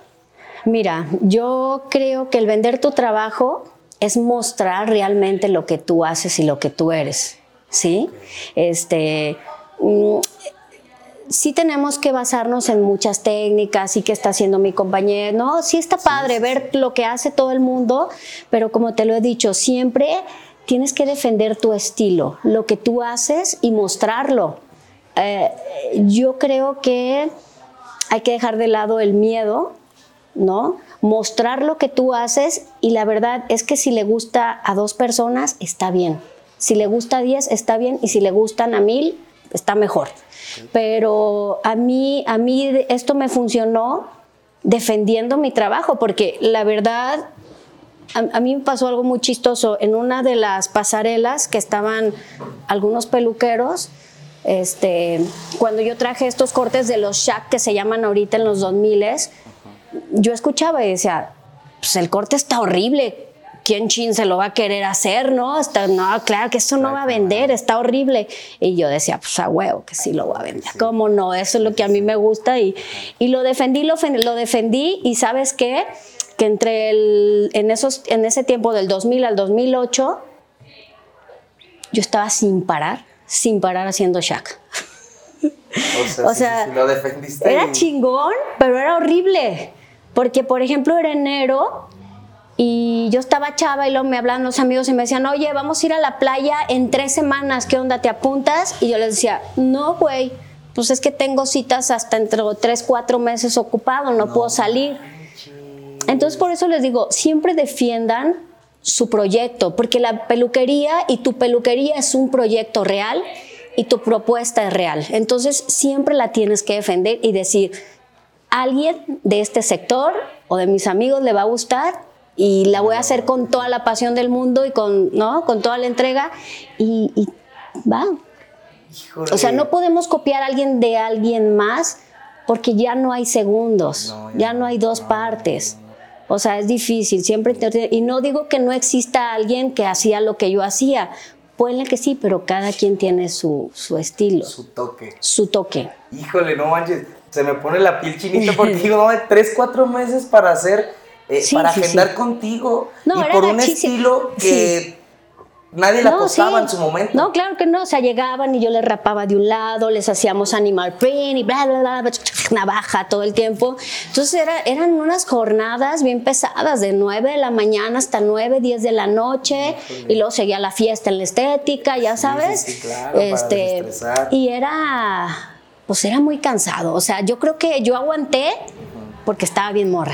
S4: Mira, yo creo que el vender tu trabajo es mostrar realmente lo que tú haces y lo que tú eres, ¿sí? Este, mm, sí tenemos que basarnos en muchas técnicas y que está haciendo mi compañero, no, sí está padre ver lo que hace todo el mundo, pero como te lo he dicho, siempre tienes que defender tu estilo, lo que tú haces y mostrarlo. Eh, yo creo que hay que dejar de lado el miedo, ¿no? Mostrar lo que tú haces y la verdad es que si le gusta a dos personas, está bien. Si le gusta a diez, está bien y si le gustan a mil, está mejor. Pero a mí, a mí esto me funcionó defendiendo mi trabajo porque la verdad a, mí me pasó algo muy chistoso. En una de las pasarelas que estaban algunos peluqueros, este, cuando yo traje estos cortes de los Shack que se llaman ahorita en los 2000 yo escuchaba y decía, pues el corte está horrible, ¿quién chin se lo va a querer hacer, no? Está, no, claro que eso no va a vender, está horrible. Y yo decía, pues a huevo que sí lo va a vender. ¿Cómo no? Eso es lo que a mí me gusta y, y lo defendí, lo, lo defendí y ¿sabes qué? Que entre el, en, esos, en ese tiempo del 2000 al 2008, yo estaba sin parar, sin parar haciendo shack.
S3: O sea, lo defendiste.
S4: Era chingón, pero era horrible. Porque, por ejemplo, era enero y yo estaba chava y luego me hablaban los amigos y me decían, oye, vamos a ir a la playa en tres semanas, ¿qué onda? ¿Te apuntas? Y yo les decía, no, güey, pues es que tengo citas hasta entre tres, cuatro meses ocupado, no, puedo salir. Entonces, por eso les digo, siempre defiendan su proyecto, porque la peluquería y tu peluquería es un proyecto real y tu propuesta es real. Entonces, siempre la tienes que defender y decir, alguien de este sector o de mis amigos le va a gustar y la voy a hacer con toda la pasión del mundo y con, ¿no? con toda la entrega y, va. O sea, no podemos copiar a alguien de alguien más porque ya no hay segundos, ya, no hay dos partes. O sea, es difícil, siempre. Y no digo que no exista alguien que hacía lo que yo hacía. Puede que sí, pero cada quien tiene su, su estilo.
S3: Su toque.
S4: Su toque.
S3: Híjole, no manches se me pone la piel chinita porque digo, no, tres, cuatro meses para hacer, eh, para agendar contigo y por un estilo que nadie la acosaba en su momento.
S4: No, claro que no. O sea, llegaban y yo les rapaba de un lado, les hacíamos animal print y bla, bla, bla, navaja todo el tiempo. Entonces era, eran unas jornadas bien pesadas, de 9 de la mañana hasta 9, 10 de la noche. Y luego seguía la fiesta en la estética, ya sabes.
S3: Sí, sí, claro,
S4: este, y era, pues era muy cansado. O sea, yo creo que yo aguanté porque estaba bien morra.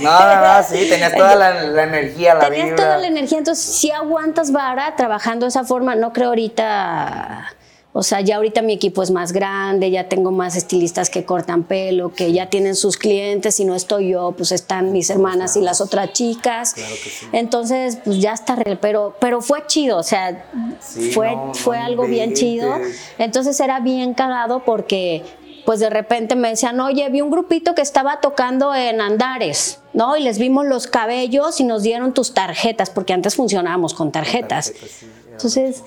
S3: No, no, no, sí, tenías toda la, energía, la
S4: Tenías toda la energía, entonces si aguantas vara trabajando de esa forma, no creo ahorita... O sea, ya ahorita mi equipo es más grande, ya tengo más estilistas que cortan pelo, que ya tienen sus clientes y no estoy yo, pues están mis hermanas y las otras chicas. Claro que sí. Entonces, pues ya está, pero, pero fue chido, o sea, fue, fue algo bien chido. Entonces era bien cagado porque pues de repente me decían, oye, vi un grupito que estaba tocando en Andares, ¿no? Y les vimos los cabellos y nos dieron tus tarjetas, porque antes funcionábamos con tarjetas. Entonces,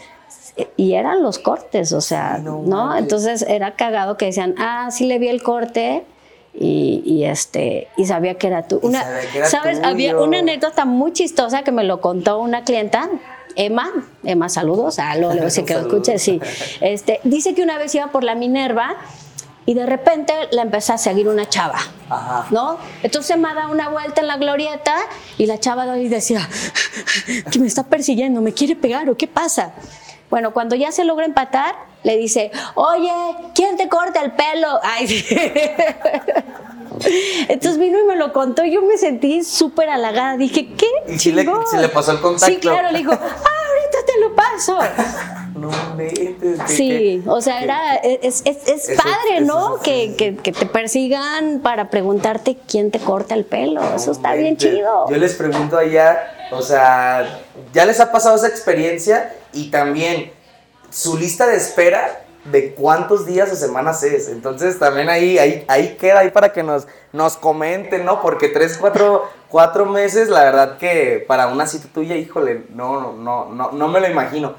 S4: y eran los cortes, o sea, ¿no? Entonces era cagado que decían, ah, sí le vi el corte. Y, este y sabía que era tú. Una, ¿Sabes? Había una anécdota muy chistosa que me lo contó una clienta Emma, Emma, saludos, a lo, lo que lo escuche, sí. Este, dice que una vez iba por la Minerva y de repente la empezó a seguir una chava, ¿no? Entonces me da una vuelta en la glorieta y la chava de ahí decía, que me está persiguiendo, me quiere pegar o qué pasa. Bueno, cuando ya se logra empatar, le dice, oye, ¿quién te corta el pelo? Ay, Entonces vino y me lo contó y yo me sentí súper halagada. Dije, ¿qué?
S3: ¿Y si le, le, pasó el contacto?
S4: Sí, claro, le dijo, ah, ahorita te lo paso.
S3: No
S4: Sí, o sea, era, es, es, padre, ¿no? que, que, que, te persigan para preguntarte quién te corta el pelo. Eso está bien chido.
S3: Yo les pregunto allá, o sea, ¿ya les ha pasado esa experiencia? Y también, su lista de espera de cuántos días o semanas es. Entonces también ahí, ahí, ahí queda ahí para que nos, nos comenten, ¿no? Porque tres, cuatro, cuatro meses, la verdad que para una cita tuya, híjole, no, no, no, no me lo imagino.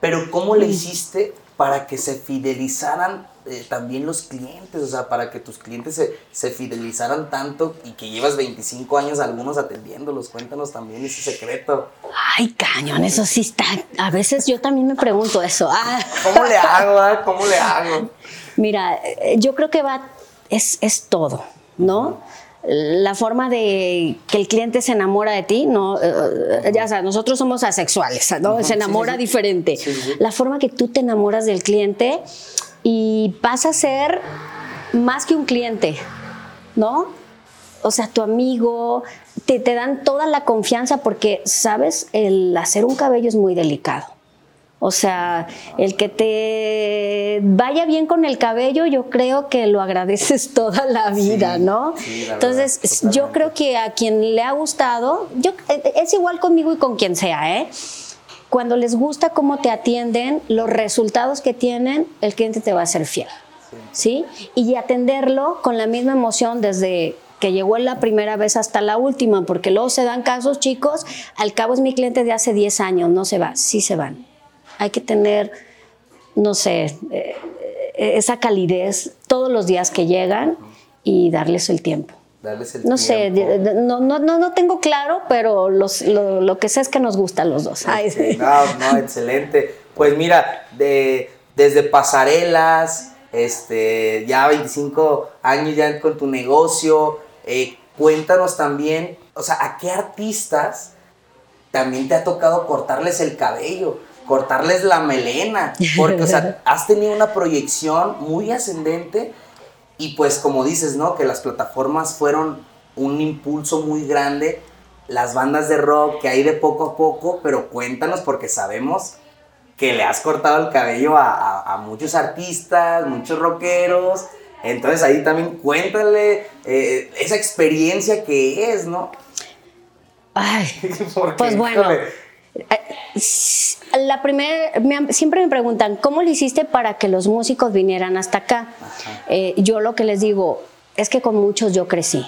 S3: Pero ¿cómo le hiciste para que se fidelizaran eh, también los clientes? O sea, para que tus clientes se, se, fidelizaran tanto y que llevas 25 años algunos atendiéndolos. Cuéntanos también ese secreto.
S4: Ay, cañón, eso sí está. A veces yo también me pregunto eso. Ah.
S3: ¿Cómo le hago? Ah? ¿Cómo le hago?
S4: Mira, eh, yo creo que va, es, es todo, ¿no? la forma de que el cliente se enamora de ti, no, eh, ya sabes, nosotros somos asexuales, ¿no? Se enamora diferente. La forma que tú te enamoras del cliente y pasa a ser más que un cliente, ¿no? O sea, tu amigo, te, te dan toda la confianza porque, sabes, el hacer un cabello es muy delicado. O sea, el que te vaya bien con el cabello, yo creo que lo agradeces toda la vida, ¿no? Entonces, yo creo que a quien le ha gustado, yo, es igual conmigo y con quien sea, ¿eh? Cuando les gusta cómo te atienden, los resultados que tienen, el cliente te va a ser fiel, ¿sí? Y atenderlo con la misma emoción desde que llegó la primera vez hasta la última, porque luego se dan casos, chicos, al cabo es mi cliente de hace 10 años, no se va, sí se van hay que tener, no sé, eh, esa calidez todos los días que llegan y darles el tiempo.
S3: Darles el
S4: no
S3: sé,
S4: no, no, no, tengo claro, pero lo, que sé es que nos gustan los dos.
S3: No, no, excelente. Pues mira, de, desde pasarelas, este, ya 25 años ya con tu negocio, eh, cuéntanos también, o sea, ¿a qué artistas también te ha tocado cortarles el cabello? cortarles la melena, porque, o sea, has tenido una proyección muy ascendente y pues como dices, ¿no? Que las plataformas fueron un impulso muy grande, las bandas de rock que hay de poco a poco, pero cuéntanos porque sabemos que le has cortado el cabello a, muchos artistas, muchos rockeros, entonces ahí también cuéntale eh, esa experiencia que es, ¿no?
S4: Ay, pues bueno. La primera, siempre me preguntan, ¿cómo le hiciste para que los músicos vinieran hasta acá? Eh, yo lo que les digo es que con muchos yo crecí.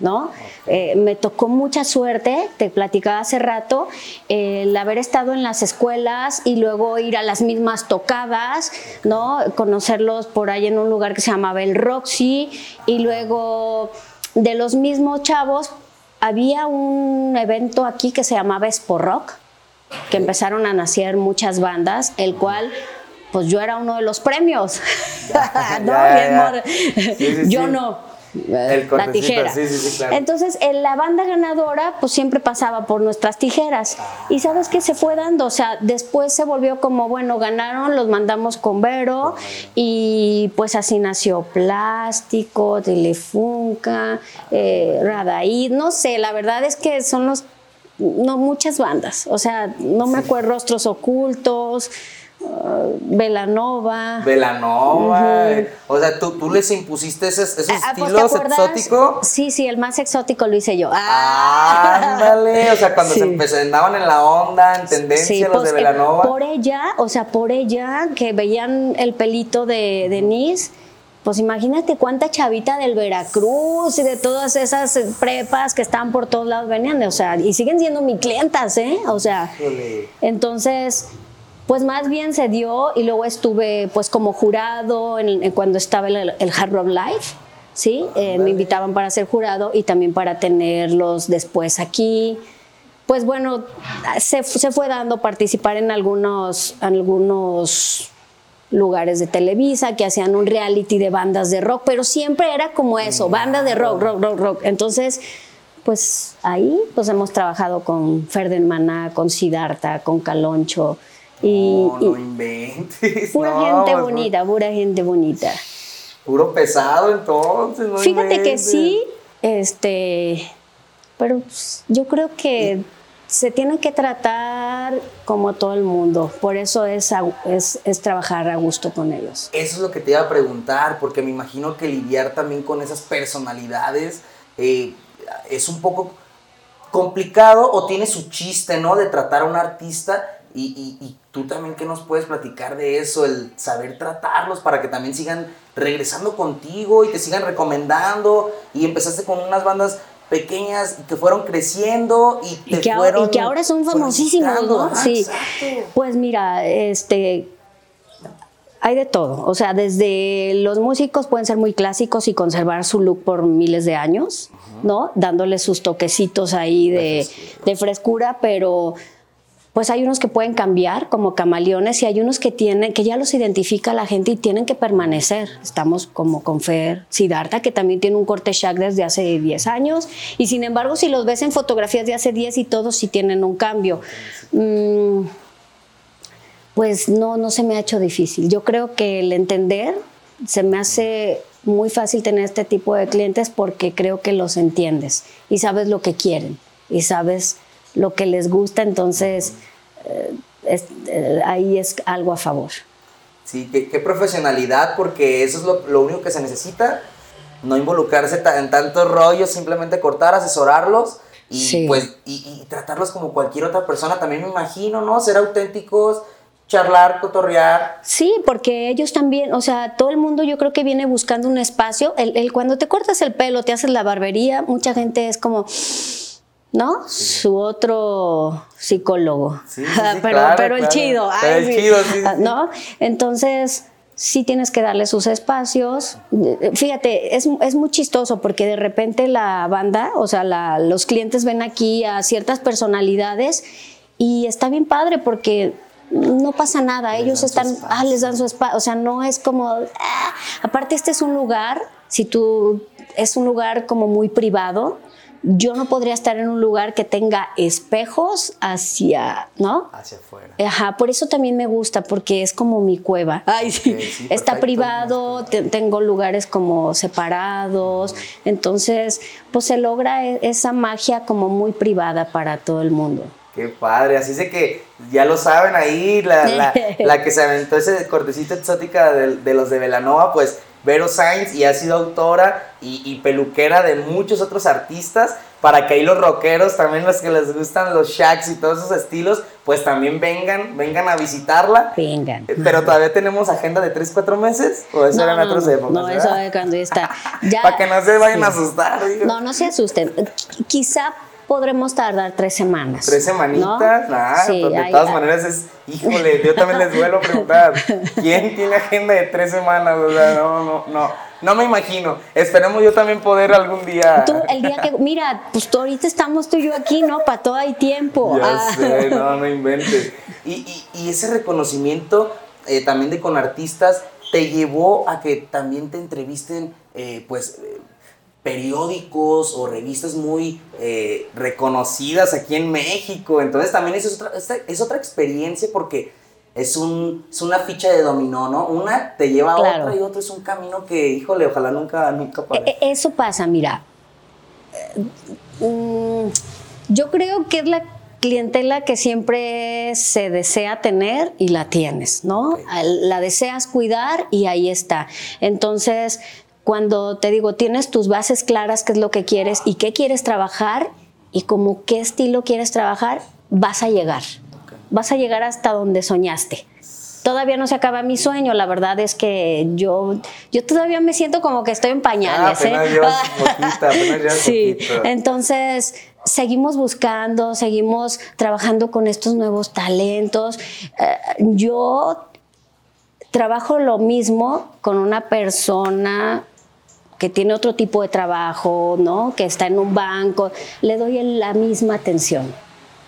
S4: ¿no? Eh, me tocó mucha suerte, te platicaba hace rato, el haber estado en las escuelas y luego ir a las mismas tocadas, ¿no? Conocerlos por ahí en un lugar que se llamaba el Roxy y luego de los mismos chavos había un evento aquí que se llamaba Expo Rock que empezaron a nacer muchas bandas, el cual pues yo era uno de los premios. no,
S3: ya,
S4: bien
S3: ya.
S4: mor-
S3: Sí, sí,
S4: yo
S3: sí.
S4: no.
S3: El
S4: la tijera.
S3: sí, sí, sí, claro.
S4: Entonces, en la banda ganadora, pues siempre pasaba por nuestras tijeras. Y sabes que se fue dando, o sea, después se volvió como, bueno, ganaron, los mandamos con Vero, y pues así nació Plástico, Telefunca, eh, Radaí, no sé, la verdad es que son los, no, muchas bandas, o sea, no me acuerdo, Rostros Ocultos, uh, Velanova.
S3: Velanova. eh, O sea, ¿tú, tú les impusiste esos, esos
S4: Ah, pues, ¿te
S3: estilos exóticos.
S4: Sí, sí, el más exótico lo hice yo.
S3: Ándale, o sea, cuando
S4: Sí.
S3: se empezó, andaban en la onda, en tendencia
S4: Sí,
S3: los
S4: pues,
S3: de
S4: eh,
S3: Velanova.
S4: por ella, o sea, por ella, que veían el pelito de Denise, pues imagínate cuánta chavita del Veracruz y de todas esas prepas que estaban por todos lados venían, o sea, y siguen siendo mis clientas, ¿eh? O sea, entonces, pues más bien se dio y luego estuve pues como jurado en, en cuando estaba el, el Hard Rock Live, ¿sí? Eh, me invitaban para ser jurado y también para tenerlos después aquí. Pues bueno, se, se fue dando participar en algunos, algunos lugares de Televisa que hacían un reality de bandas de rock, pero siempre era como eso, bandas de rock, rock, rock, rock. Entonces, pues ahí pues hemos trabajado con Ferden Maná, con Siddhartha, con Caloncho y,
S3: No,
S4: y
S3: no inventes.
S4: pura
S3: no,
S4: gente
S3: pues,
S4: bonita, pura gente bonita.
S3: Puro pesado entonces,
S4: Fíjate que sí, este, pero pues, yo creo que se tiene que tratar como todo el mundo, por eso es, es trabajar a gusto con ellos.
S3: Eso es lo que te iba a preguntar, porque me imagino que lidiar también con esas personalidades eh, es un poco complicado o tiene su chiste, ¿no? De tratar a un artista y, y- y tú también, ¿qué nos puedes platicar de eso? El saber tratarlos para que también sigan regresando contigo y te sigan recomendando y empezaste con unas bandas pequeñas que fueron creciendo y te
S4: Y que, ahora,
S3: fueron
S4: y que ahora son famosísimos. ¿no?
S3: Ajá,
S4: Sí.
S3: exacto.
S4: Pues mira, este hay de todo. O sea, desde los músicos pueden ser muy clásicos y conservar su look por miles de años, ¿no? Dándole sus toquecitos ahí de, de frescura, pero pues hay unos que pueden cambiar como camaleones y hay unos que tienen, que ya los identifica la gente y tienen que permanecer. Estamos como con Fer Siddhartha, que también tiene un corte shag desde hace 10 años, y sin embargo, si los ves en fotografías de hace 10 y todos sí tienen un cambio. Mm, pues no, no se me ha hecho difícil. Yo creo que el entender se me hace muy fácil tener este tipo de clientes porque creo que los entiendes y sabes lo que quieren y sabes lo que les gusta, entonces eh, es- eh, ahí es algo a favor.
S3: Sí, qué, qué profesionalidad, porque eso es lo, lo único que se necesita. No involucrarse en tantos rollos, simplemente cortar, asesorarlos y
S4: Sí.
S3: pues y, y tratarlos como cualquier otra persona. También me imagino, ¿no? Ser auténticos, charlar, cotorrear.
S4: Sí, porque ellos también, o sea, todo el mundo yo creo que viene buscando un espacio. El, el- cuando te cortas el pelo, te haces la barbería, mucha gente es como, ¿no? Su otro psicólogo.
S3: Sí, sí, sí,
S4: pero
S3: claro,
S4: pero el
S3: claro.
S4: chido.
S3: Pero
S4: ay,
S3: el chido, sí.
S4: ¿No? Entonces, sí tienes que darle sus espacios. Fíjate, es, es muy chistoso porque de repente la banda, o sea, la- los clientes ven aquí a ciertas personalidades y está bien padre porque no pasa nada, ellos están, ah, les dan su espacio, o sea, no es como, ah. aparte este es un lugar, si tú, es un lugar como muy privado, yo no podría estar en un lugar que tenga espejos hacia, ¿no?
S3: Hacia afuera.
S4: Ajá, por eso también me gusta, porque es como mi cueva. Ay, sí.
S3: Sí,
S4: Está
S3: perfecto.
S4: privado, te- tengo lugares como separados, entonces, pues se logra e- esa magia como muy privada para todo el mundo.
S3: Qué padre, así de que ya lo saben ahí, la, la, la que se aventó ese cortecito exótica de, de los de Velanova, pues Vero Sainz y ha sido autora y, y peluquera de muchos otros artistas, para que ahí los rockeros, también los que les gustan los shacks y todos esos estilos, pues también vengan, vengan a visitarla.
S4: Vengan.
S3: Eh, Pero todavía tenemos agenda de 3, 4 meses, o eso
S4: No,
S3: era en
S4: no,
S3: otras
S4: no,
S3: épocas.
S4: no, eso es cuando ya está. Ya-
S3: Para que no se vayan a asustar, digo.
S4: No, no se asusten. Qu- Quizá podremos tardar tres semanas.
S3: Tres semanitas,
S4: ¿no?
S3: nada,
S4: Sí,
S3: pues de todas maneras es, híjole, yo también les vuelvo a preguntar, ¿quién tiene agenda de tres semanas? O sea, no, no, no, no me imagino. Esperemos yo también poder algún día.
S4: Tú, el día que, mira, pues tú, ahorita estamos tú y yo aquí, ¿no? Para todo hay tiempo.
S3: Ya
S4: Ah.
S3: sé, no, no inventes. Y, y- y ese reconocimiento eh, también de con artistas te llevó a que también te entrevisten, eh, pues, periódicos o revistas muy eh, reconocidas aquí en México. Entonces también es otra, es otra experiencia porque es, un, es una ficha de dominó, ¿no? Una te lleva a
S4: Claro.
S3: otra y otro es un camino que, híjole, ojalá nunca, nunca
S4: E-
S3: pare.
S4: e- Eso pasa, mira. Eh, mm, Yo creo que es la clientela que siempre se desea tener y la tienes, ¿no? La deseas cuidar y ahí está. Entonces, cuando te digo, tienes tus bases claras, qué es lo que quieres y qué quieres trabajar y como qué estilo quieres trabajar, vas a llegar. Vas a llegar hasta donde soñaste. Todavía no se acaba mi sueño, la verdad es que yo, yo todavía me siento como que estoy en pañales.
S3: Ah, apenas
S4: ¿eh?
S3: llevas poquito, apenas
S4: sí,
S3: poquito.
S4: entonces seguimos buscando, seguimos trabajando con estos nuevos talentos. Eh, yo trabajo lo mismo con una persona que tiene otro tipo de trabajo, ¿no? Que está en un banco, le doy la misma atención.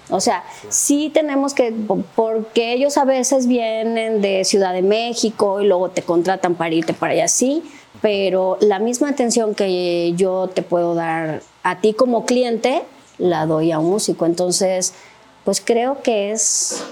S4: O sea, sí. tenemos que, porque ellos a veces vienen de Ciudad de México y luego te contratan para irte para allá, sí, pero la misma atención que yo te puedo dar a ti como cliente, la doy a un músico. Entonces, pues creo que es,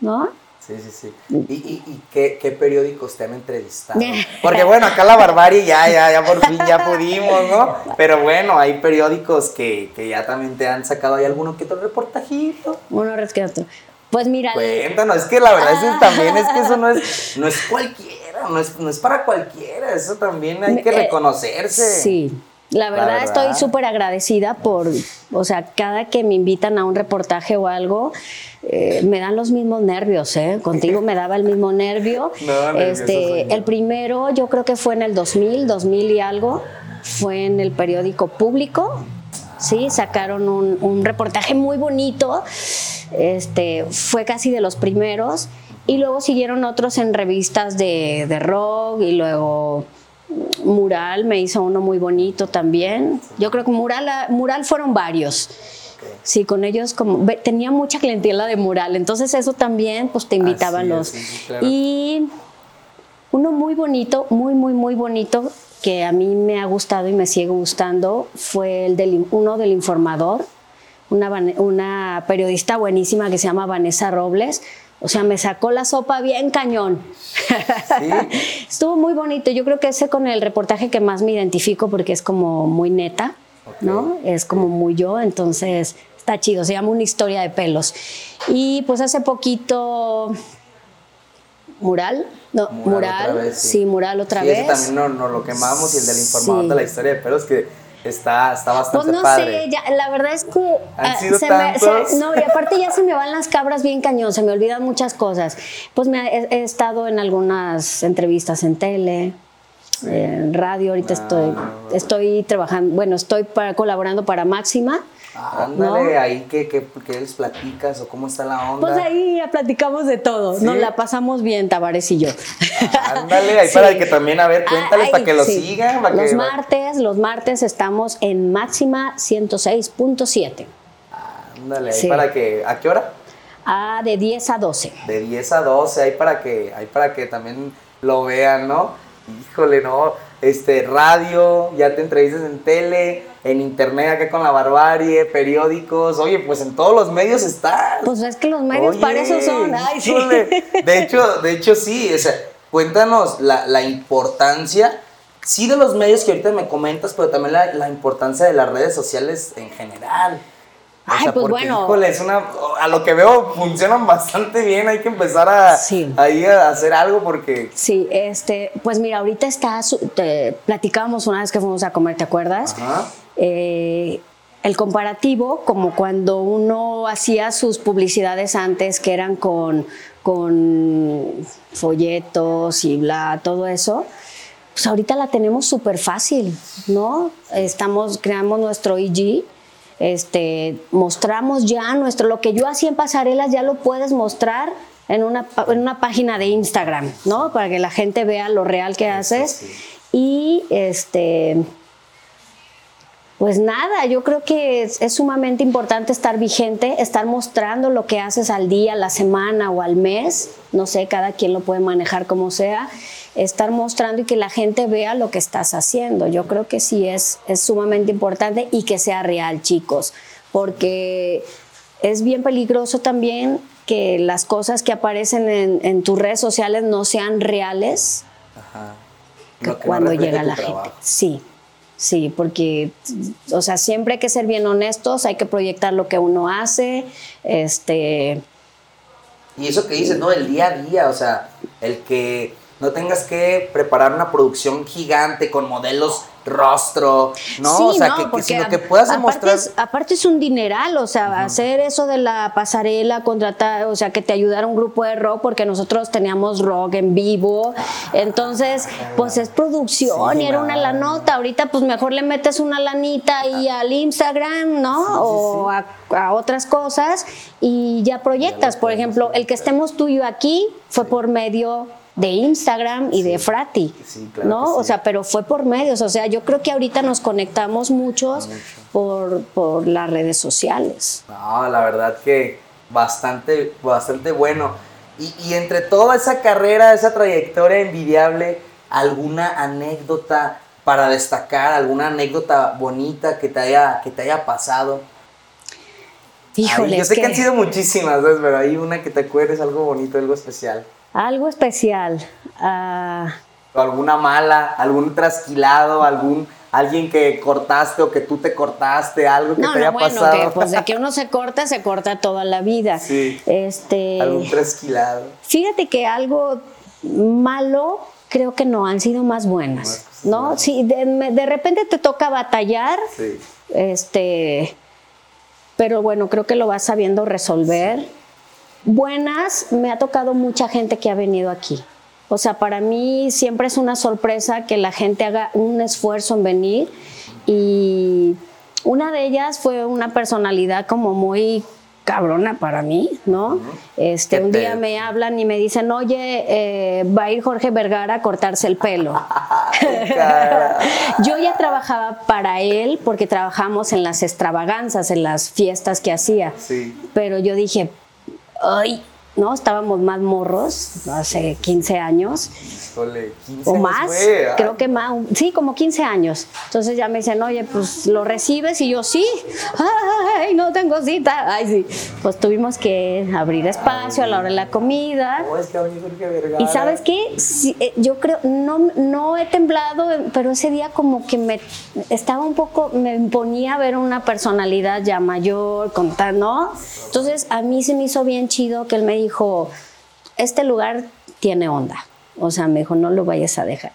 S4: ¿no?
S3: Sí, sí, sí. ¿Y, y, y qué, qué periódicos te han entrevistado? Porque bueno, acá la barbarie ya, ya, ya por fin ya pudimos, ¿no? Pero bueno, hay periódicos que, que ya también te han sacado ahí alguno que otro reportajito.
S4: Uno que otro. Pues mira,
S3: Cuéntanos, es que la verdad es que también es que eso no es, no es cualquiera, no es, no es para cualquiera, eso también hay que
S4: Eh,
S3: reconocerse.
S4: Sí, la
S3: La
S4: verdad, estoy súper agradecida por, o sea, cada que me invitan a un reportaje o algo, eh, me dan los mismos nervios, ¿eh? Contigo me daba el mismo nervio.
S3: No,
S4: este, el primero, yo creo que fue en el 2000, 2000 y algo, fue en el periódico Público. Sí, sacaron un, un reportaje muy bonito. Este, fue casi de los primeros. Y luego siguieron otros en revistas de, de rock y luego Mural me hizo uno muy bonito también. Yo creo que Mural, Mural fueron varios. Sí, con ellos como tenía mucha clientela de Mural, entonces eso también pues te invitaban los
S3: sí, sí, claro.
S4: y uno muy bonito, muy muy muy bonito que a mí me ha gustado y me sigue gustando fue el del uno del informador, una, una periodista buenísima que se llama Vanessa Robles. O sea, me sacó la sopa bien cañón. Estuvo muy bonito. Yo creo que ese con el reportaje que más me identifico porque es como muy neta, ¿no? Es como muy yo, entonces está chido. Se llama Una historia de pelos. Y pues hace poquito, Mural, no,
S3: Mural
S4: Mural,
S3: otra vez,
S4: sí.
S3: sí.
S4: Mural otra
S3: Sí,
S4: vez.
S3: ese también nos no lo quemamos y el del informador
S4: Sí.
S3: de la historia de pelos que está, está
S4: Pues
S3: bastante
S4: no
S3: padre.
S4: sé, ya, la verdad es que
S3: ¿Han
S4: ah,
S3: sido
S4: se me- se- no, y aparte ya se me van las cabras bien cañón, se me olvidan muchas cosas. Pues me he, he estado en algunas entrevistas en tele, en radio, ahorita estoy, estoy trabajando, bueno, estoy para- colaborando para Máxima.
S3: Ándale,
S4: ¿no?
S3: ahí que, que, que les platicas o cómo está la onda.
S4: Pues ahí ya platicamos de todo,
S3: Sí.
S4: nos la pasamos bien, Tavares y yo.
S3: Ándale, ahí
S4: Sí.
S3: para que también, a ver, cuéntales
S4: Ah,
S3: para que lo
S4: sí.
S3: sigan. Para
S4: Los
S3: que,
S4: martes, los martes estamos en Máxima 106.7.
S3: Ándale, ahí para que, ¿a qué hora?
S4: Ah, de 10 a 12.
S3: De 10 a 12, ahí para que, ahí para que también lo vean, ¿no? Híjole, no, este, radio, ya te entrevistas en tele, en internet acá con la barbarie, periódicos, oye, pues en todos los medios estás.
S4: Pues es que los medios
S3: Oye,
S4: para eso son. Ay, sí.
S3: De hecho, de hecho sí, o sea, cuéntanos la, la importancia, sí de los medios que ahorita me comentas, pero también la, la importancia de las redes sociales en general. O
S4: Ay,
S3: sea,
S4: pues
S3: porque,
S4: bueno.
S3: híjole, es una, a lo que veo funcionan bastante bien, hay que empezar a,
S4: Sí.
S3: a hacer algo porque...
S4: Sí, este, pues mira, ahorita está, te, platicábamos una vez que fuimos a comer, ¿te acuerdas?
S3: Ajá.
S4: Eh, el comparativo, como cuando uno hacía sus publicidades antes, que eran con, con folletos y bla, todo eso, pues ahorita la tenemos súper fácil, ¿no? Estamos, creamos nuestro IG, este, mostramos ya nuestro, lo que yo hacía en pasarelas ya lo puedes mostrar en una, en una página de Instagram, ¿no? Para que la gente vea lo real que haces. Y este, pues nada, yo creo que es, es, sumamente importante estar vigente, estar mostrando lo que haces al día, la semana o al mes, no sé, cada quien lo puede manejar como sea, estar mostrando y que la gente vea lo que estás haciendo. Yo creo que sí es, es sumamente importante y que sea real, chicos, porque es bien peligroso también que las cosas que aparecen en, en tus redes sociales no sean reales
S3: Ajá.
S4: que
S3: no
S4: cuando
S3: refleje
S4: llega la
S3: trabajo.
S4: gente. Sí, sí, porque, o sea, siempre hay que ser bien honestos, hay que proyectar lo que uno hace, este,
S3: Y eso que dices, ¿no? El día a día, o sea, el que no tengas que preparar una producción gigante con modelos rostro, ¿no?
S4: Sí,
S3: o sea,
S4: no,
S3: que- que, sino que puedas
S4: aparte
S3: demostrar...
S4: Es, aparte es un dineral, o sea, hacer eso de la pasarela, contratar, o sea, que te ayudara un grupo de rock, porque nosotros teníamos rock en vivo. Entonces, pues es producción
S3: Sí,
S4: y era una la nota. Ahorita, pues mejor le metes una lanita ahí al Instagram, ¿no? o A, a otras cosas y ya proyectas. Por ejemplo, el que estemos tú y yo aquí fue por medio de Instagram y de Frati,
S3: Sí, claro
S4: ¿no?
S3: sí.
S4: O sea, pero fue por medios. O sea, yo creo que ahorita nos conectamos muchos por, por las redes sociales.
S3: No, la verdad que bastante, bastante bueno. Y, y entre toda esa carrera, esa trayectoria envidiable, ¿alguna anécdota para destacar? ¿Alguna anécdota bonita que te haya, que te haya pasado?
S4: Híjole,
S3: Ay, yo sé que...
S4: que
S3: han sido muchísimas, ¿sabes? Pero hay una que te acuerdes, algo bonito, algo especial.
S4: Algo especial. ah,
S3: alguna mala, algún trasquilado, algún alguien que cortaste o que tú te cortaste, algo que
S4: no,
S3: te haya
S4: no, bueno,
S3: pasado.
S4: que pues de que uno se corta, se corta toda la vida.
S3: Sí.
S4: Este,
S3: algún trasquilado.
S4: Fíjate que algo malo creo que no, han sido más buenas. ¿No? Sí, de, repente te toca batallar.
S3: Sí.
S4: Este, pero bueno, creo que lo vas sabiendo resolver. Buenas, me ha tocado mucha gente que ha venido aquí. O sea, para mí siempre es una sorpresa que la gente haga un esfuerzo en venir y una de ellas fue una personalidad como muy cabrona para mí, ¿no? Este,
S3: ¿Qué
S4: un día me hablan y me dicen, oye, eh, va a ir Jorge Vergara a cortarse el pelo. Yo ya trabajaba para él porque trabajamos en las extravaganzas, en las fiestas que hacía.
S3: Sí.
S4: Pero yo dije, ay, ¿no? Estábamos más morros, hace 15 años
S3: Híjole, 15
S4: o más,
S3: fue, ay.
S4: creo que más, sí, como 15 años. Entonces ya me dicen, oye, pues lo recibes y yo sí, ay, no tengo cita, ay, sí. Pues tuvimos que abrir espacio a la hora de la comida.
S3: No, es que.
S4: Y sabes qué, Sí, eh, yo creo, no, no he temblado, pero ese día como que me estaba un poco, me imponía ver una personalidad ya mayor, con tal, ¿no? Entonces a mí se me hizo bien chido que él me dijo, este lugar tiene onda. O sea, me dijo, no lo vayas a dejar.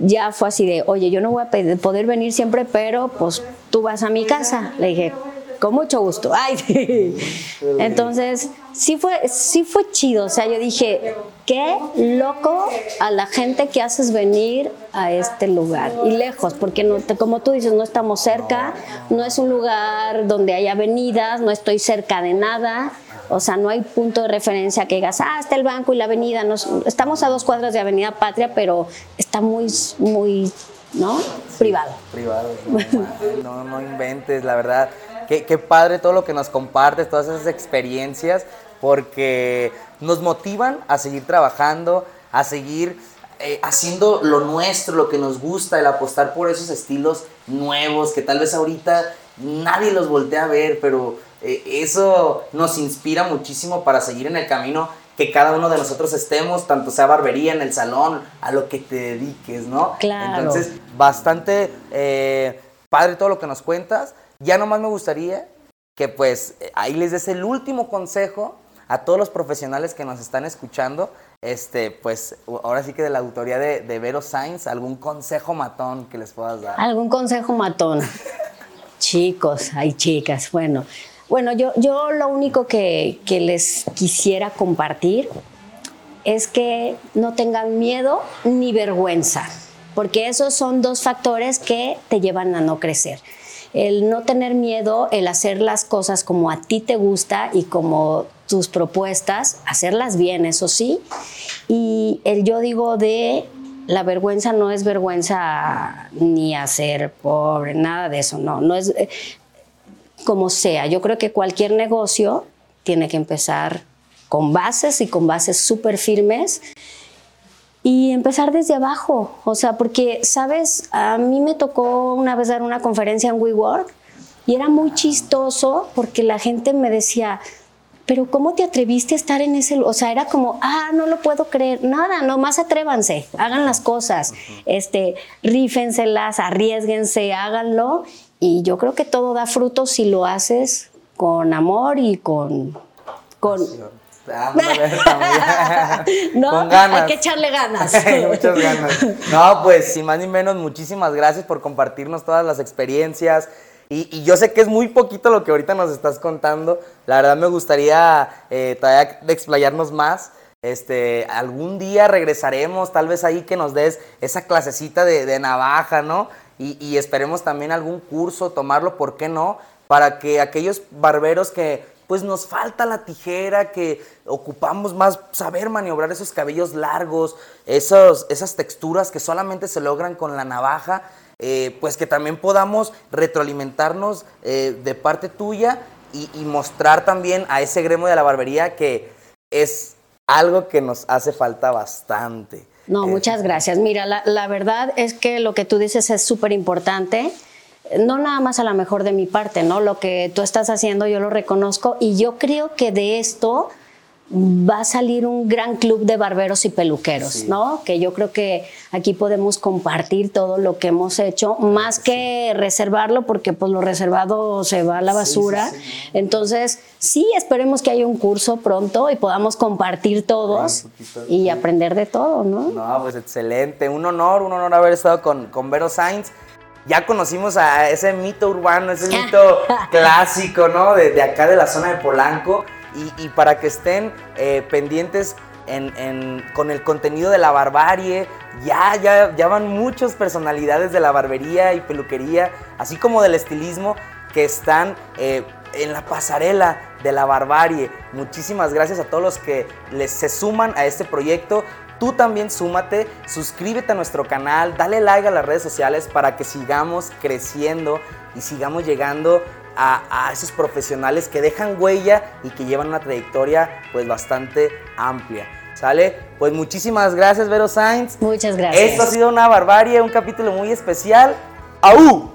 S4: Ya fue así de, oye, yo no voy a poder venir siempre, pero pues tú vas a mi casa. Le dije, con mucho gusto. Ay, sí. Entonces, sí fue, sí fue chido. O sea, yo dije, qué loco a la gente que haces venir a este lugar. Y lejos, porque no, como tú dices, no estamos cerca, no es un lugar donde hay avenidas, no estoy cerca de nada. O sea, no hay punto de referencia que digas, ah, está el banco y la avenida. Nos- estamos a dos cuadras de Avenida Patria, pero está muy, muy, ¿no? Privado.
S3: Privado. No, no, inventes, la verdad. Qué, qué padre todo lo que nos compartes, todas esas experiencias, porque nos motivan a seguir trabajando, a seguir eh, haciendo lo nuestro, lo que nos gusta, el apostar por esos estilos nuevos que tal vez ahorita nadie los voltea a ver, pero eh, eso nos inspira muchísimo para seguir en el camino que cada uno de nosotros estemos, tanto sea barbería, en el salón, a lo que te dediques, ¿no?
S4: Claro.
S3: Entonces, bastante eh, padre todo lo que nos cuentas. Ya nomás me gustaría que pues ahí les des el último consejo a todos los profesionales que nos están escuchando. Este, pues ahora sí que de la autoría de, de Vero Sainz, algún consejo matón que les puedas dar.
S4: ¿Algún consejo matón? Chicos, hay chicas, bueno. Bueno, yo, yo lo único que, les quisiera compartir es que no tengan miedo ni vergüenza, porque esos son dos factores que te llevan a no crecer. El no tener miedo, el hacer las cosas como a ti te gusta y como tus propuestas, hacerlas bien, eso sí. Y el yo digo de la vergüenza no es vergüenza ni a ser pobre, nada de eso, no, no es como sea. Yo creo que cualquier negocio tiene que empezar con bases y con bases súper firmes y empezar desde abajo. O sea, porque, ¿sabes? A mí me tocó una vez dar una conferencia en WeWork y era muy chistoso porque la gente me decía, pero ¿cómo te atreviste a estar en ese O sea, era como, ah, no lo puedo creer. Nada, nomás atrévanse, hagan las cosas, este, rífenselas, arriesguense, háganlo. Y yo creo que todo da fruto si lo haces con amor y con... con no, con ganas. hay que echarle ganas.
S3: Muchas ganas. No, pues, sin más ni menos, muchísimas gracias por compartirnos todas las experiencias, y, yo sé que es muy poquito lo que ahorita nos estás contando. La verdad me gustaría eh, todavía explayarnos más. Este, algún día regresaremos, tal vez ahí que nos des esa clasecita de, navaja, ¿no? Y, esperemos también algún curso, tomarlo, ¿por qué no? Para que aquellos barberos que pues nos falta la tijera, que ocupamos más saber maniobrar esos cabellos largos, esos, esas texturas que solamente se logran con la navaja, eh, pues que también podamos retroalimentarnos eh, de parte tuya y, mostrar también a ese gremio de la barbería que es algo que nos hace falta bastante.
S4: No, eh, muchas gracias. Mira, la, verdad es que lo que tú dices es súper importante no nada más a la mejor de mi parte, ¿no? Lo que tú estás haciendo yo lo reconozco y yo creo que de esto va a salir un gran club de barberos y peluqueros, ¿no? Que yo creo que aquí podemos compartir todo lo que hemos hecho, más que reservarlo, porque pues lo reservado se va a la basura. Entonces, sí, esperemos que haya un curso pronto y podamos compartir todos y aprender de todo, ¿no?
S3: No, pues excelente, un honor, un honor haber estado con, con Vero Sainz ya conocimos a ese mito urbano, ese mito clásico, ¿no? De, de, acá de la zona de Polanco y, para que estén eh, pendientes con el contenido de la barbarie. Ya, ya, ya van muchas personalidades de la barbería y peluquería, así como del estilismo, que están eh, en la pasarela de la barbarie. Muchísimas gracias a todos los que les, se suman a este proyecto. Tú también súmate, suscríbete a nuestro canal, dale like a las redes sociales para que sigamos creciendo y sigamos llegando a, esos profesionales que dejan huella y que llevan una trayectoria pues bastante amplia. ¿Sale? Pues muchísimas gracias, Vero Sainz.
S4: Muchas gracias.
S3: Esto ha sido una barbarie, un capítulo muy especial. ¡Aú!